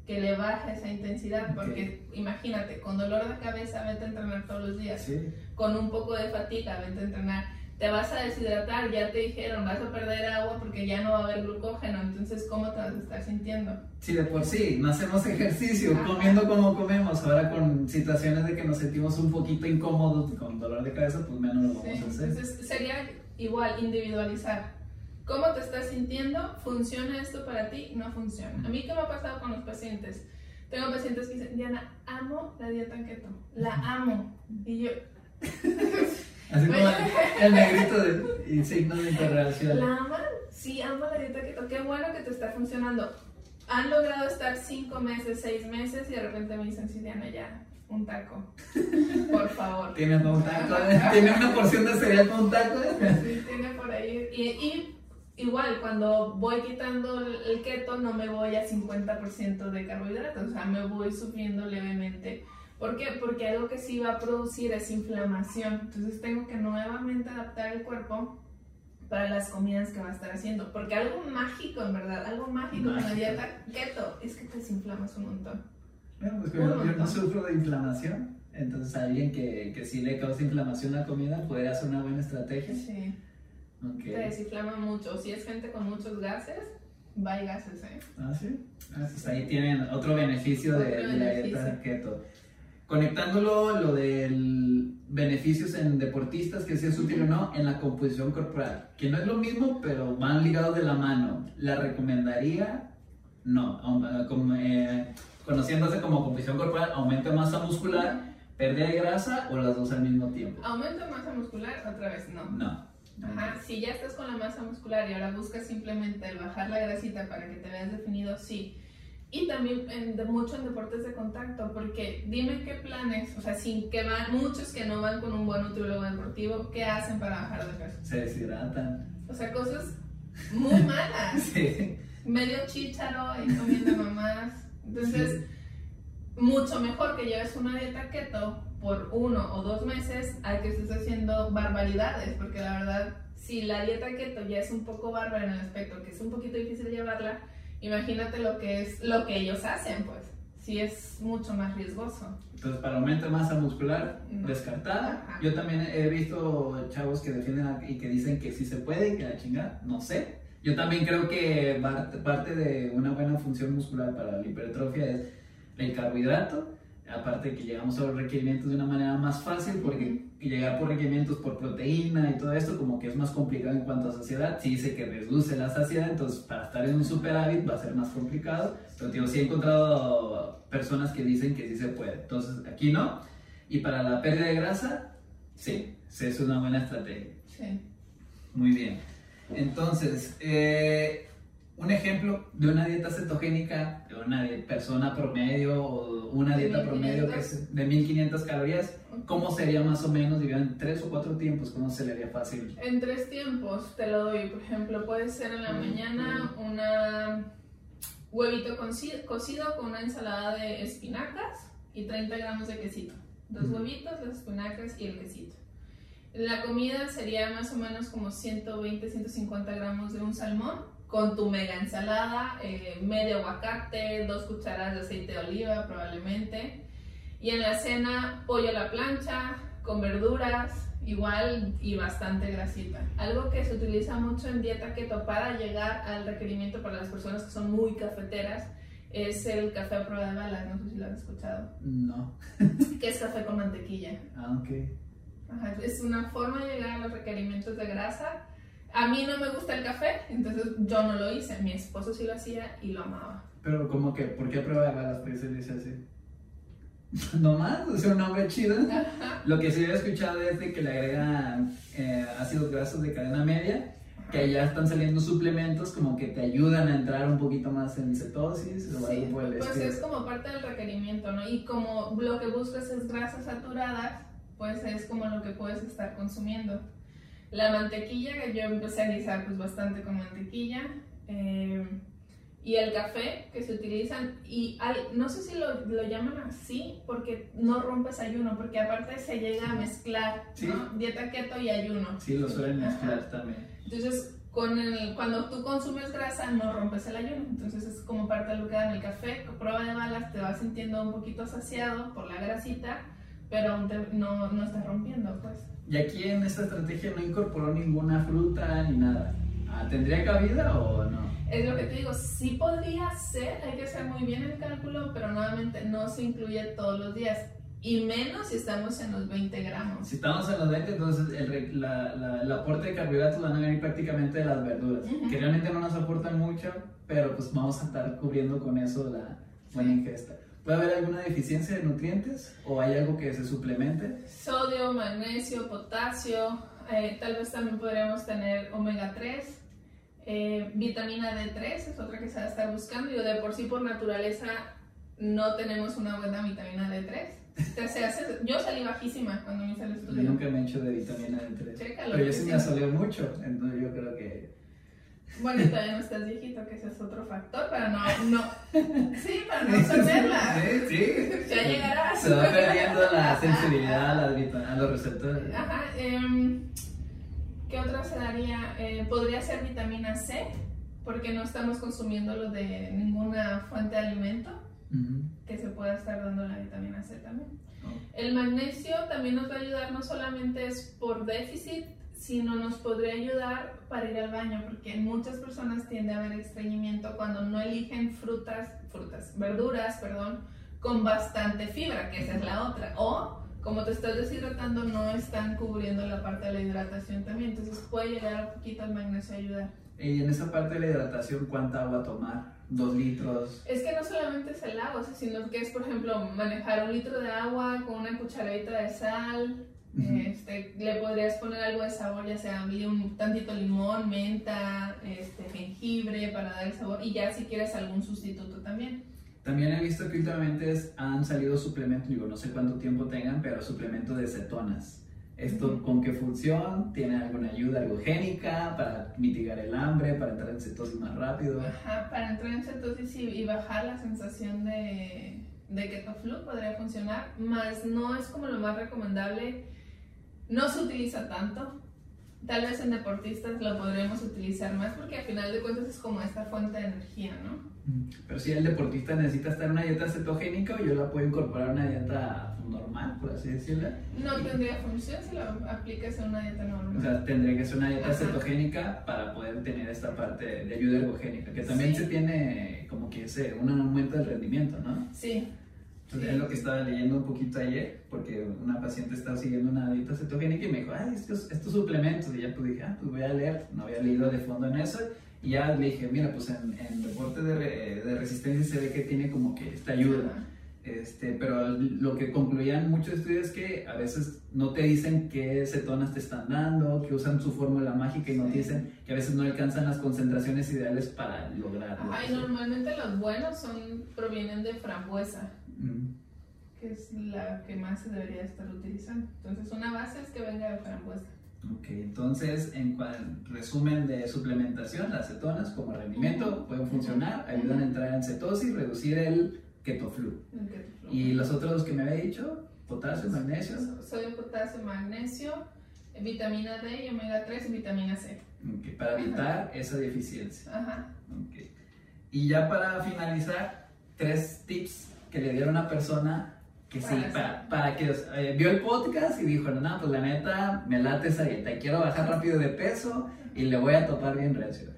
que le baje esa intensidad, porque imagínate, con dolor de cabeza vete a entrenar todos los días, Sí. con un poco de fatiga vete a entrenar, te vas a deshidratar, ya te dijeron, vas a perder agua porque ya no va a haber glucógeno, entonces ¿cómo te vas a estar sintiendo? Sí, de por sí, no hacemos ejercicio, Ajá. comiendo como comemos. Ahora con situaciones de que nos sentimos un poquito incómodos, con dolor de cabeza, pues menos lo Sí, vamos a hacer. Entonces sería igual individualizar. ¿Cómo te estás sintiendo? ¿Funciona esto para ti? No funciona. A mí, ¿qué me ha pasado con los pacientes? Tengo pacientes que dicen, Diana, amo la dieta keto, la amo. Y yo, Así como el, negrito de, y signo de interrogación. ¿la aman? Sí, amo la dieta keto. Qué bueno que te está funcionando. Han logrado estar cinco meses, seis meses y de repente me dicen, sí, Diana, ya, un taco. Por favor. Tiene un taco, tiene una porción de cereal con un taco. Sí, tiene por ahí. Y, y igual, cuando voy quitando el el keto, no me voy a 50% de carbohidratos, o sea, me voy subiendo levemente. ¿Por qué? Porque algo que sí va a producir es inflamación. Entonces tengo que nuevamente adaptar el cuerpo para las comidas que va a estar haciendo. Porque algo mágico, en verdad, algo mágico con la dieta keto es que te desinflamas un montón. Bueno, pues yo, yo no sufro de inflamación, entonces alguien que, que sí le causa inflamación a la comida podría ser una buena estrategia. Sí. Ok. Te desinflama mucho. Si es gente con muchos gases, va y gases, ¿eh? Ah, sí. Ah, pues ahí tienen otro beneficio de, Otro de la dieta beneficio. keto. Conectándolo lo del beneficios en deportistas, que si es útil o no, en la composición corporal, que no es lo mismo, pero van ligados de la mano. ¿La recomendaría No, aum- como, eh, conociéndose como composición corporal, aumento de masa muscular, pérdida de grasa o las dos al mismo tiempo. Aumento de masa muscular, otra vez no. No. Ajá, si ya estás con la masa muscular y ahora buscas simplemente el bajar la grasita para que te veas definido, sí. Y también en- de mucho en deportes de contacto, porque dime qué planes, o sea, sin que van, muchos que no van con un buen nutriólogo deportivo, ¿qué hacen para bajar de peso? Se deshidratan. O sea, cosas muy malas. Sí. Medio chícharo y comiendo mamás. Entonces, mucho mejor que lleves una dieta keto por uno o dos meses a que estés haciendo barbaridades, porque la verdad, si la dieta keto ya es un poco bárbara en el aspecto que es un poquito difícil llevarla, imagínate lo que es lo que ellos hacen, pues, si es mucho más riesgoso. Entonces, para aumento de masa muscular, No. descartada. Ajá. Yo también he visto chavos que defienden y que dicen que sí se puede y que la chingada, no sé. Yo también creo que parte de una buena función muscular para la hipertrofia es el carbohidrato. Aparte que llegamos a los requerimientos de una manera más fácil, porque llegar por requerimientos por proteína y todo esto, como que es más complicado en cuanto a saciedad. Sí dice que reduce la saciedad, entonces para estar en un superávit va a ser más complicado. Pero digo, sí he encontrado personas que dicen que sí se puede. Entonces aquí no. Y para la pérdida de grasa, sí, sí es una buena estrategia. Sí. Muy bien. Entonces, eh, un ejemplo de una dieta cetogénica de una persona promedio o una De dieta promedio que 1500. es de 1500 calorías, ¿cómo sería más o menos? Dirían tres o cuatro tiempos, ¿cómo se le haría fácil? En tres tiempos te lo doy. Por ejemplo, puede ser en la mañana una huevito cocido con una ensalada de espinacas y 30 gramos de quesito. Dos Ujú. huevitos, las espinacas y el quesito. La comida sería más o menos como 120, 150 gramos de un salmón con tu mega ensalada, eh, medio aguacate, dos cucharadas de aceite de oliva probablemente. Y en la cena, pollo a la plancha, con verduras, igual y bastante grasita. Algo que se utiliza mucho en dieta keto para llegar al requerimiento para las personas que son muy cafeteras es el café a prueba de balas, no sé si lo has escuchado, No. que es café con mantequilla. Ah, ok. Ajá, es una forma de llegar a los requerimientos de grasa. A mí no me gusta el café, entonces yo no lo hice, mi esposo sí lo hacía y lo amaba. Pero como que, ¿por qué prueba de balas? ¿Por qué se dice así? no más, o sea, un nombre chido. Ajá. Lo que sí he escuchado es de que le agregan eh, ácidos grasos de cadena media, que ya están saliendo suplementos como que te ayudan a entrar un poquito más en cetosis o Sí, algo por el pues estilo. es como parte del requerimiento, ¿no? Y como lo que buscas es grasas saturadas, pues es como lo que puedes estar consumiendo. La mantequilla, que yo empecé a guisar pues bastante con mantequilla, eh, y el café que se utilizan, y al- no sé si lo, lo llaman así, porque no rompes ayuno, porque aparte se llega a mezclar, Sí. ¿no? Dieta keto y ayuno. Sí, lo suelen Ajá. mezclar también. Entonces, con el, cuando tú consumes grasa, no rompes el ayuno. Entonces, es como parte de lo que da en el café. Prueba de balas, te vas sintiendo un poquito saciado por la grasita, pero aún te- no, no estás rompiendo, pues. Y aquí en esta estrategia no incorporó ninguna fruta ni nada. Ah, ¿Tendría cabida o no? Es lo que te digo, sí podría ser, hay que hacer muy bien el cálculo, pero nuevamente no se incluye todos los días. Y menos si estamos en los 20 gramos. Si estamos en los 20, entonces el, la- la- el aporte de carbohidratos van a venir prácticamente de las verduras, Ujú. que realmente no nos aportan mucho, pero pues vamos a estar cubriendo con eso la buena ingesta. ¿Puede haber alguna deficiencia de nutrientes o hay algo que se suplemente? Sodio, magnesio, potasio, eh, tal vez también podríamos tener omega 3, eh, vitamina D3 es otra que se va a estar buscando. Yo de por sí por naturaleza no tenemos una buena vitamina D3. Te- hace- yo salí bajísima cuando me hice el Yo estudio. nunca me he hecho de vitamina D3. Chécalo, Pero yo sí me asolé mucho, entonces yo creo que... Bueno, y todavía no estás viejito, que ese es otro factor para no, no sí, para no absorberla. Sí, sí. Ya llegarás. Se va perdiendo la sensibilidad a, los receptores. Ajá, em, ¿qué otra se daría? Eh, podría ser vitamina C, porque no estamos consumiéndolo de ninguna fuente de alimento, Ujú. que se pueda estar dando la vitamina C también. Oh. El magnesio también nos va a ayudar, no solamente es por déficit, sino nos podría ayudar para ir al baño, porque muchas personas tiende a haber estreñimiento cuando no eligen frutas, frutas, verduras, perdón, con bastante fibra, que esa es la otra. O como te estás deshidratando, no están cubriendo la parte de la hidratación también, entonces puede llegar un poquito el magnesio a ayudar. Y en esa parte de la hidratación, ¿cuánta agua tomar? dos litros. Es que no solamente es el agua, sino que es, por ejemplo, manejar un litro de agua con una cucharadita de sal. Este, le podrías poner algo de sabor, ya sea un tantito limón, menta, este, jengibre para dar el sabor y ya si quieres algún sustituto también. También he visto que últimamente han salido suplementos, digo, no sé cuánto tiempo tengan, pero suplementos de cetonas. ¿Esto con qué función? ¿Tiene alguna ayuda ergogénica para mitigar el hambre, para entrar en cetosis más rápido? Ajá, para entrar en cetosis y, bajar la sensación de, de keto flu podría funcionar, más no es como lo más recomendable. No se utiliza tanto. Tal vez en deportistas lo podríamos utilizar más porque al final de cuentas es como esta fuente de energía, ¿no? Pero si el deportista necesita estar en una dieta cetogénica, yo la puedo incorporar a una dieta normal, por así decirlo. No tendría función si lo aplicas en una dieta normal. O sea, tendría que ser una dieta cetogénica para poder tener esta parte de ayuda ergogénica, que también se tiene como que ese, un aumento del rendimiento, ¿no? Sí. Entonces, es lo que estaba leyendo un poquito ayer, porque una paciente estaba siguiendo una dieta cetogénica y me dijo, ay, estos, estos suplementos. Y ya pues dije, ah, pues voy a leer, no había leído de fondo en eso. Y ya le dije, mira, pues en, en deporte de, de, resistencia se ve que tiene como que esta ayuda. Este, pero lo que concluían muchos estudios es que a veces no te dicen qué cetonas te están dando, que usan su fórmula mágica y no te dicen que a veces no alcanzan las concentraciones ideales para lograrlo. Ay, normalmente los buenos son, provienen de frambuesa, que es la que más se debería estar utilizando. Entonces, una base es que venga de frambuesa. Ok, entonces, en resumen de suplementación, las cetonas como rendimiento pueden funcionar, ayudan a entrar en cetosis, reducir el ketoflu. El ketoflu. Y los otros dos que me había dicho, potasio, magnesio. Sodio, potasio, magnesio, vitamina D y omega 3 y vitamina C. Okay, para evitar esa deficiencia. Ajá. Okay. Y ya para finalizar, tres tips que le dieron a una persona que sí, para, que eh, vio el podcast y dijo, no, pues la neta, me late esa dieta, quiero bajar rápido de peso y le voy a topar bien recio.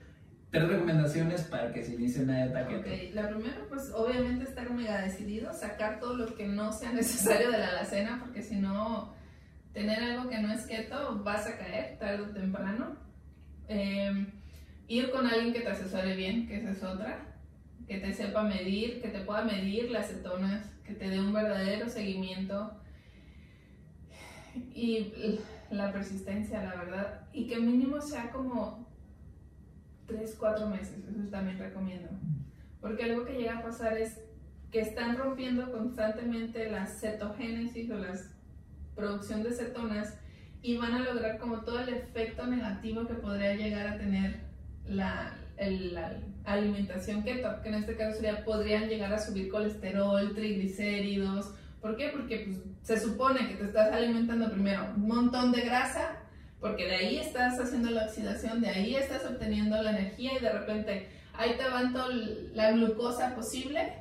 Tres recomendaciones para que se inicie una dieta keto. Ok, la primera, pues obviamente estar mega decidido, sacar todo lo que no sea necesario de la alacena, porque si no, tener algo que no es keto, vas a caer tarde o temprano. Em, ir con alguien que te asesore bien, que esa es otra, que te sepa medir, que te pueda medir las cetonas que te dé un verdadero seguimiento y la persistencia, la verdad, y que mínimo sea como 3, 4 meses, eso también recomiendo. Porque algo que llega a pasar es que están rompiendo constantemente la cetogénesis o la producción de cetonas y van a lograr como todo el efecto negativo que podría llegar a tener la, la alimentación keto, que en este caso sería, podrían llegar a subir colesterol, triglicéridos. ¿Por qué? Porque pues, se supone que te estás alimentando primero un montón de grasa, porque de ahí estás haciendo la oxidación, de ahí estás obteniendo la energía y de repente ahí te van toda la glucosa posible.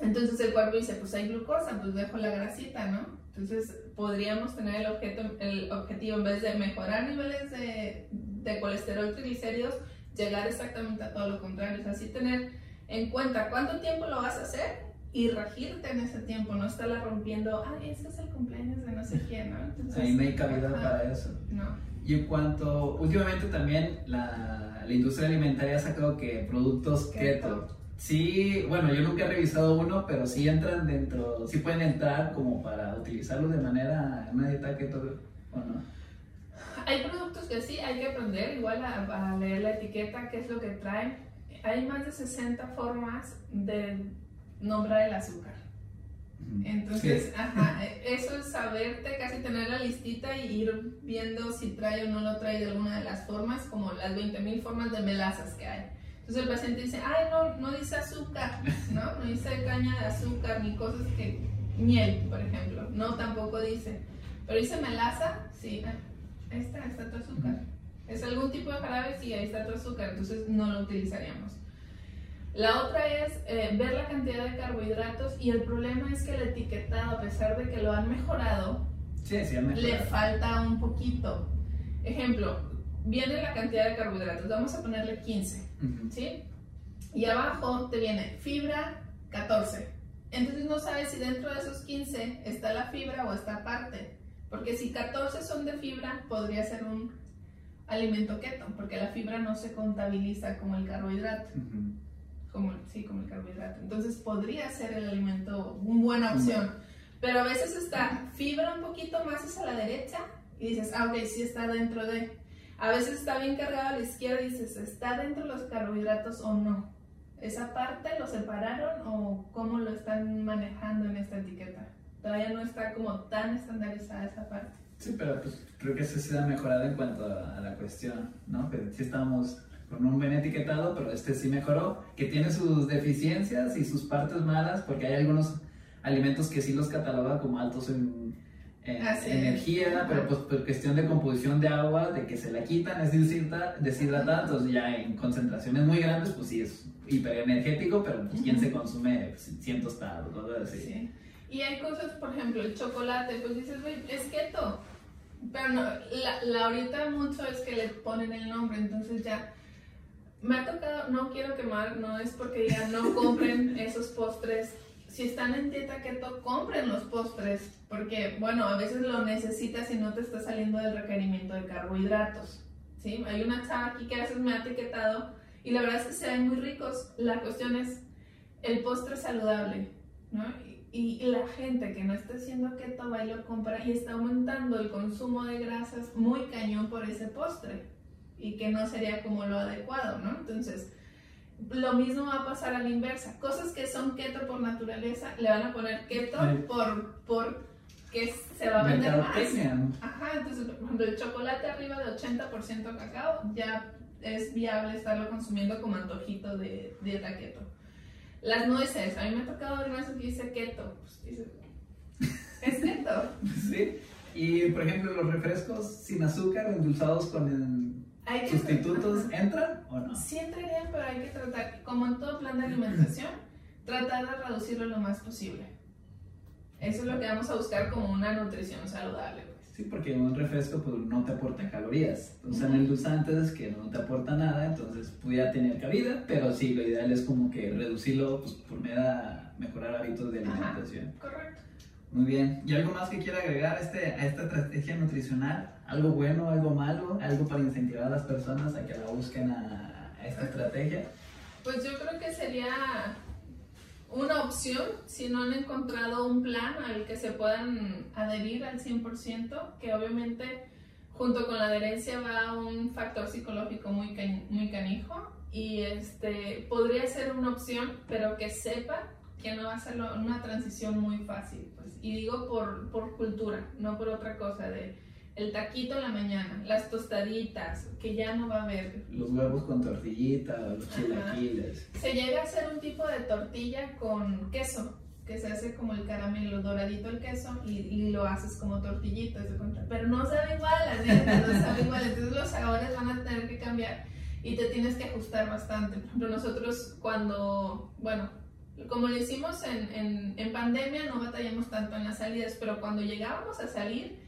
Entonces el cuerpo dice, pues hay glucosa, pues dejo la grasita, ¿no? Entonces podríamos tener el, objeto, el objetivo en vez de mejorar niveles de, de colesterol, triglicéridos, llegar exactamente a todo lo contrario. Es así tener en cuenta cuánto tiempo lo vas a hacer y regirte en ese tiempo, no estarla rompiendo, ay, este es el cumpleaños de no sé quién, ¿no? Entonces, Ahí no hay cabida para eso. No. Y en cuanto, últimamente también la, la industria alimentaria ha sacado que productos keto. Sí, bueno, yo nunca he revisado uno, pero sí entran dentro, sí pueden entrar como para utilizarlo de manera, en una dieta keto, ¿o no? Hay productos que sí, hay que aprender igual a, leer la etiqueta, qué es lo que trae. Hay más de 60 formas de nombrar el azúcar. Entonces, ajá, e, eso es saberte, casi tener la listita y ir viendo si trae o no lo trae de alguna de las formas, como las 20.000 formas de melazas que hay. Entonces el paciente dice, ay, no, no dice azúcar, ¿no? No dice caña de azúcar ni cosas que, miel, por ejemplo, no, tampoco dice. Pero dice melaza, sí, ahí está, está tu azúcar. Es algún tipo de jarabe, sí, ahí está tu azúcar, entonces no lo utilizaríamos. La otra es eh, ver la cantidad de carbohidratos y el problema es que el etiquetado, a pesar de que lo han mejorado, le falta un poquito. Ejemplo, viene la cantidad de carbohidratos, vamos a ponerle 15, ¿sí? Y abajo te viene fibra 14. Entonces no sabes si dentro de esos 15 está la fibra o está aparte. Porque si 14 son de fibra, podría ser un alimento keto, porque la fibra no se contabiliza como el carbohidrato. como, sí, como el carbohidrato. Entonces podría ser el alimento una buena opción. Pero a veces está fibra un poquito más hacia la derecha y dices, ah, ok, sí está dentro de. A veces está bien cargado a la izquierda y dices, ¿está dentro de los carbohidratos o no? ¿Esa parte lo separaron o cómo lo están manejando en esta etiqueta? Todavía no está como tan estandarizada esa parte. Sí, pero pues creo que eso sí ha mejorado en cuanto a, la cuestión, ¿no? Que sí estamos con un buen etiquetado, pero este sí mejoró, que tiene sus deficiencias y sus partes malas, porque hay algunos alimentos que sí los cataloga como altos en, energía, pero pues por cuestión de composición de agua, de que se la quitan, es deshidratada, entonces ya en concentraciones muy grandes, pues sí es hiperenergético, pero pues quien se consume pues, 100 tostados, cosas así. Sí. Y hay cosas, por ejemplo, el chocolate, pues dices, güey, es keto. Pero no, la, la, ahorita mucho es que le ponen el nombre, entonces ya me ha tocado, no quiero quemar, no es porque ya no compren esos postres. Si están en dieta keto, compren los postres, porque bueno, a veces lo necesitas y no te está saliendo del requerimiento de carbohidratos. ¿sí? Hay una chava aquí que a veces me ha etiquetado y la verdad es que se ven muy ricos. La cuestión es el postre saludable, ¿no? Y, la gente que no está haciendo keto va y lo compra y está aumentando el consumo de grasas muy cañón por ese postre y que no sería como lo adecuado, ¿no? Entonces, lo mismo va a pasar a la inversa. Cosas que son keto por naturaleza le van a poner keto por, por que se va a vender más. Ajá, entonces, por ejemplo, el chocolate arriba de 80% cacao ya es viable estarlo consumiendo como antojito de dieta keto. Las nueces, a mí me ha tocado ver nueces que dice keto. Pues dice, es keto. sí. Y por ejemplo, los refrescos sin azúcar, endulzados con sustitutos, ¿entran o no? Sí entrarían, pero hay que tratar, como en todo plan de alimentación, tratar de reducirlo lo más posible. Eso es lo que vamos a buscar como una nutrición saludable. Sí, porque un refresco pues, no te aporta calorías. Usan endulzantes que no te aporta nada, entonces pudiera tener cabida, pero sí, lo ideal es como que reducirlo pues, por mejorar hábitos de alimentación. correcto. Muy bien. ¿Y algo más que quiera agregar a, este, a esta estrategia nutricional? ¿Algo bueno, algo malo? ¿Algo para incentivar a las personas a que la busquen a, a esta estrategia? Pues yo creo que sería una opción si no han encontrado un plan al que se puedan adherir al 100%, que obviamente junto con la adherencia va un factor psicológico muy, muy canijo y este, podría ser una opción, pero que sepa que no va a ser una transición muy fácil. Pues, y digo por, por cultura, no por otra cosa, de el taquito en la mañana, las tostaditas, que ya no va a haber. Los huevos con tortillita, los chilaquiles. Se llega a hacer un tipo de tortilla con queso, que se hace como el caramelo, doradito el queso, y, lo haces como tortillito, pero no sabe igual, la neta, no sabe igual, entonces los sabores van a tener que cambiar y te tienes que ajustar bastante. Por ejemplo, nosotros cuando, bueno, como lo hicimos en, en, en pandemia, no batallamos tanto en las salidas, pero cuando llegábamos a salir,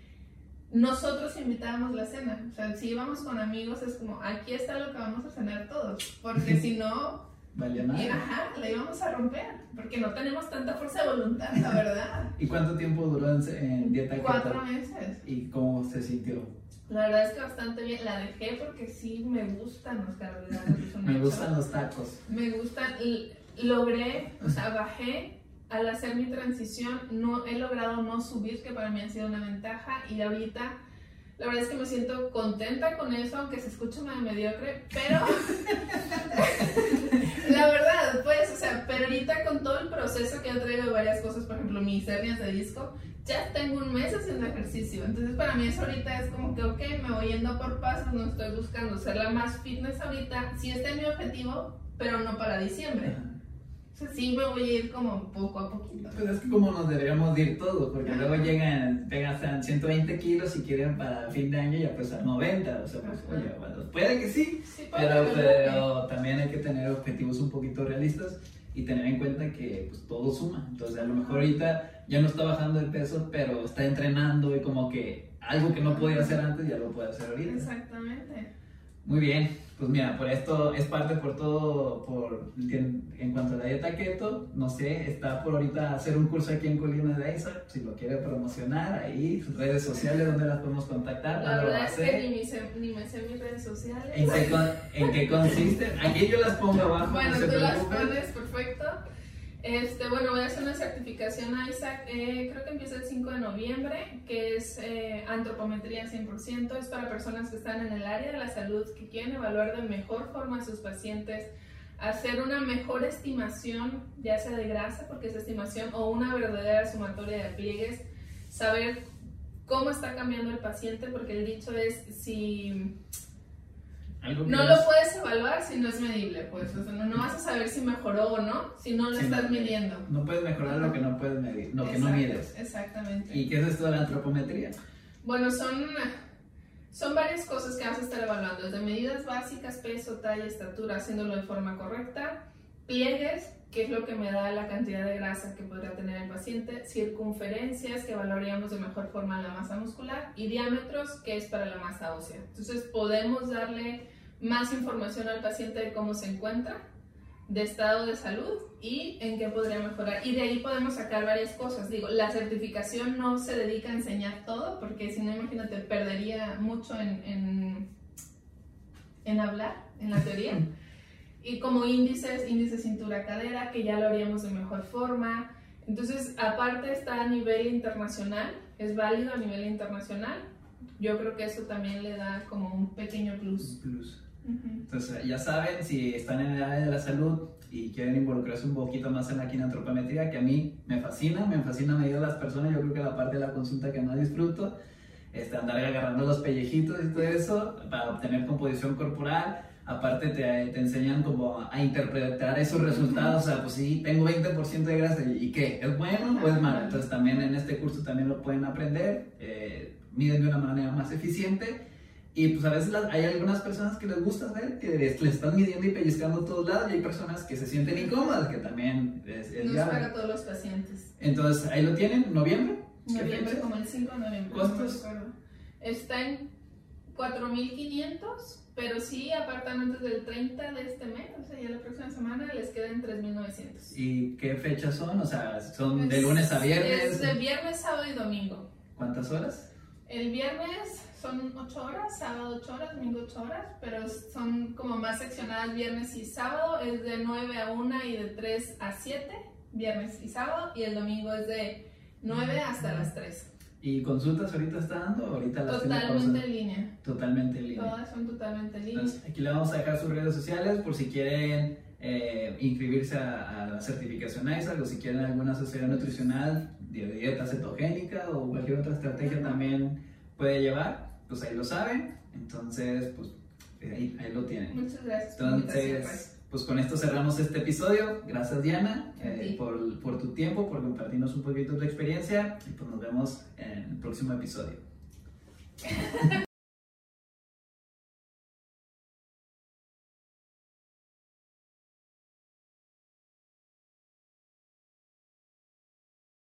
nosotros invitábamos la cena. O sea, si íbamos con amigos, es como, aquí está lo que vamos a cenar todos. Porque si no, Vale nada. Ajá, la íbamos a romper. Porque no tenemos tanta fuerza de voluntad, la verdad. ¿Y cuánto tiempo duró en, dieta Cuatro meses. ¿Y cómo se sintió? La verdad es que bastante bien. La dejé porque sí me gustan los carbohidratos. me gustan los tacos. Me gustan. Logré, o sea, bajé al hacer mi transición no he logrado no subir, que para mí ha sido una ventaja y ahorita la verdad es que me siento contenta con eso, aunque se escuche medio mediocre, pero la verdad, pues, o sea, pero ahorita con todo el proceso que yo traigo de varias cosas, por ejemplo, mis hernias de disco, ya tengo un mes haciendo ejercicio, entonces para mí eso ahorita es como que, ok, me voy yendo por pasos, no estoy buscando ser la más fitness ahorita, sí está en mi objetivo, pero no para diciembre sí me voy a ir como poco a poquito. Pues es que como nos deberíamos ir todos, porque luego llegan, pegan 120 kilos y quieren para fin de año ya pesar 90, o sea, pues oye, bueno, puede que sí, pero, pero también hay que tener objetivos un poquito realistas y tener en cuenta que pues, todo suma. Entonces, a lo mejor ahorita ya no está bajando de peso, pero está entrenando y como que algo que no podía hacer antes ya lo puede hacer ahorita. Exactamente. Muy bien, pues mira, por esto es parte por todo, por en, cuanto a la dieta keto, no sé, está por ahorita hacer un curso aquí en Colina de Isaac, si lo quiere promocionar, ahí, sus redes sociales, donde las podemos contactar. La verdad es que ni, me sé, ni me sé mis redes sociales. ¿En qué, ¿En qué consisten? Aquí yo las pongo abajo. Bueno, tú las pones, perfecto. Este, bueno, voy a hacer una certificación Isaac, eh, creo que empieza el 5 de noviembre, que es eh, antropometría 100%, es para personas que están en el área de la salud, que quieren evaluar de mejor forma a sus pacientes, hacer una mejor estimación, ya sea de grasa, porque es estimación, o una verdadera sumatoria de pliegues, saber cómo está cambiando el paciente, porque el dicho es si no lo puedes evaluar si no es medible, pues. no, vas a saber si mejoró o no si no lo estás midiendo. No puedes mejorar lo que no puedes medir, lo que no mides. Exactamente. ¿Y qué es esto de la antropometría? Bueno, son, son varias cosas que vas a estar evaluando, desde medidas básicas, peso, talla, estatura, haciéndolo de forma correcta, pliegues, que es lo que me da la cantidad de grasa que podría tener el paciente, circunferencias, que valoraríamos de mejor forma la masa muscular, y diámetros, que es para la masa ósea. Entonces podemos darle más información al paciente de cómo se encuentra, de estado de salud y en qué podría mejorar. Y de ahí podemos sacar varias cosas. Digo, la certificación no se dedica a enseñar todo, porque si no, imagínate, perdería mucho en, en, en hablar, en la teoría. Y como índices, índice cintura-cadera, que ya lo haríamos de mejor forma. Entonces, aparte está a nivel internacional, es válido a nivel internacional. Yo creo que eso también le da como un pequeño plus. plus. Entonces, ya saben, si están en el área de la salud y quieren involucrarse un poquito más en la quinantropometría, que a mí me fascina, me fascina medir a las personas, yo creo que la parte de la consulta que más disfruto, es andar agarrando los pellejitos y todo eso para obtener composición corporal, aparte te, te, enseñan como a interpretar esos resultados, o sea, pues sí, tengo 20% de grasa, ¿y qué? ¿Es bueno o es malo? Entonces también en este curso también lo pueden aprender, eh, miden de una manera más eficiente y pues a veces hay algunas personas que les gusta ver que les, están midiendo y pellizcando a todos lados y hay personas que se sienten incómodas, que también es, es No es para todos los pacientes. Entonces, ahí lo tienen, noviembre. Noviembre, como el 5 de noviembre. ¿Costos? Está en 4.500, pero sí apartan antes del 30 de este mes, o sea, ya la próxima semana les quedan 3.900. ¿Y qué fechas son? O sea, ¿son de lunes a viernes? Es de viernes, sábado y domingo. ¿Cuántas horas? El viernes son 8 horas, sábado 8 horas, domingo 8 horas, pero son como más seccionadas viernes y sábado, es de 9 a 1 y de 3 a 7, viernes y sábado, y el domingo es de 9 hasta las 3. ¿Y consultas ahorita está dando? Ahorita las totalmente en línea. Totalmente en línea. Todas son totalmente en línea. aquí le vamos a dejar sus redes sociales por si quieren eh, inscribirse a, la certificación ISAC o si quieren alguna sociedad nutricional de dieta cetogénica o cualquier otra estrategia también puede llevar pues ahí lo saben. Entonces, pues ahí, ahí lo tienen. Muchas gracias. Entonces, pues con esto cerramos este episodio. Gracias Diana eh, por, por, tu tiempo, por compartirnos un poquito de experiencia y pues nos vemos en el próximo episodio.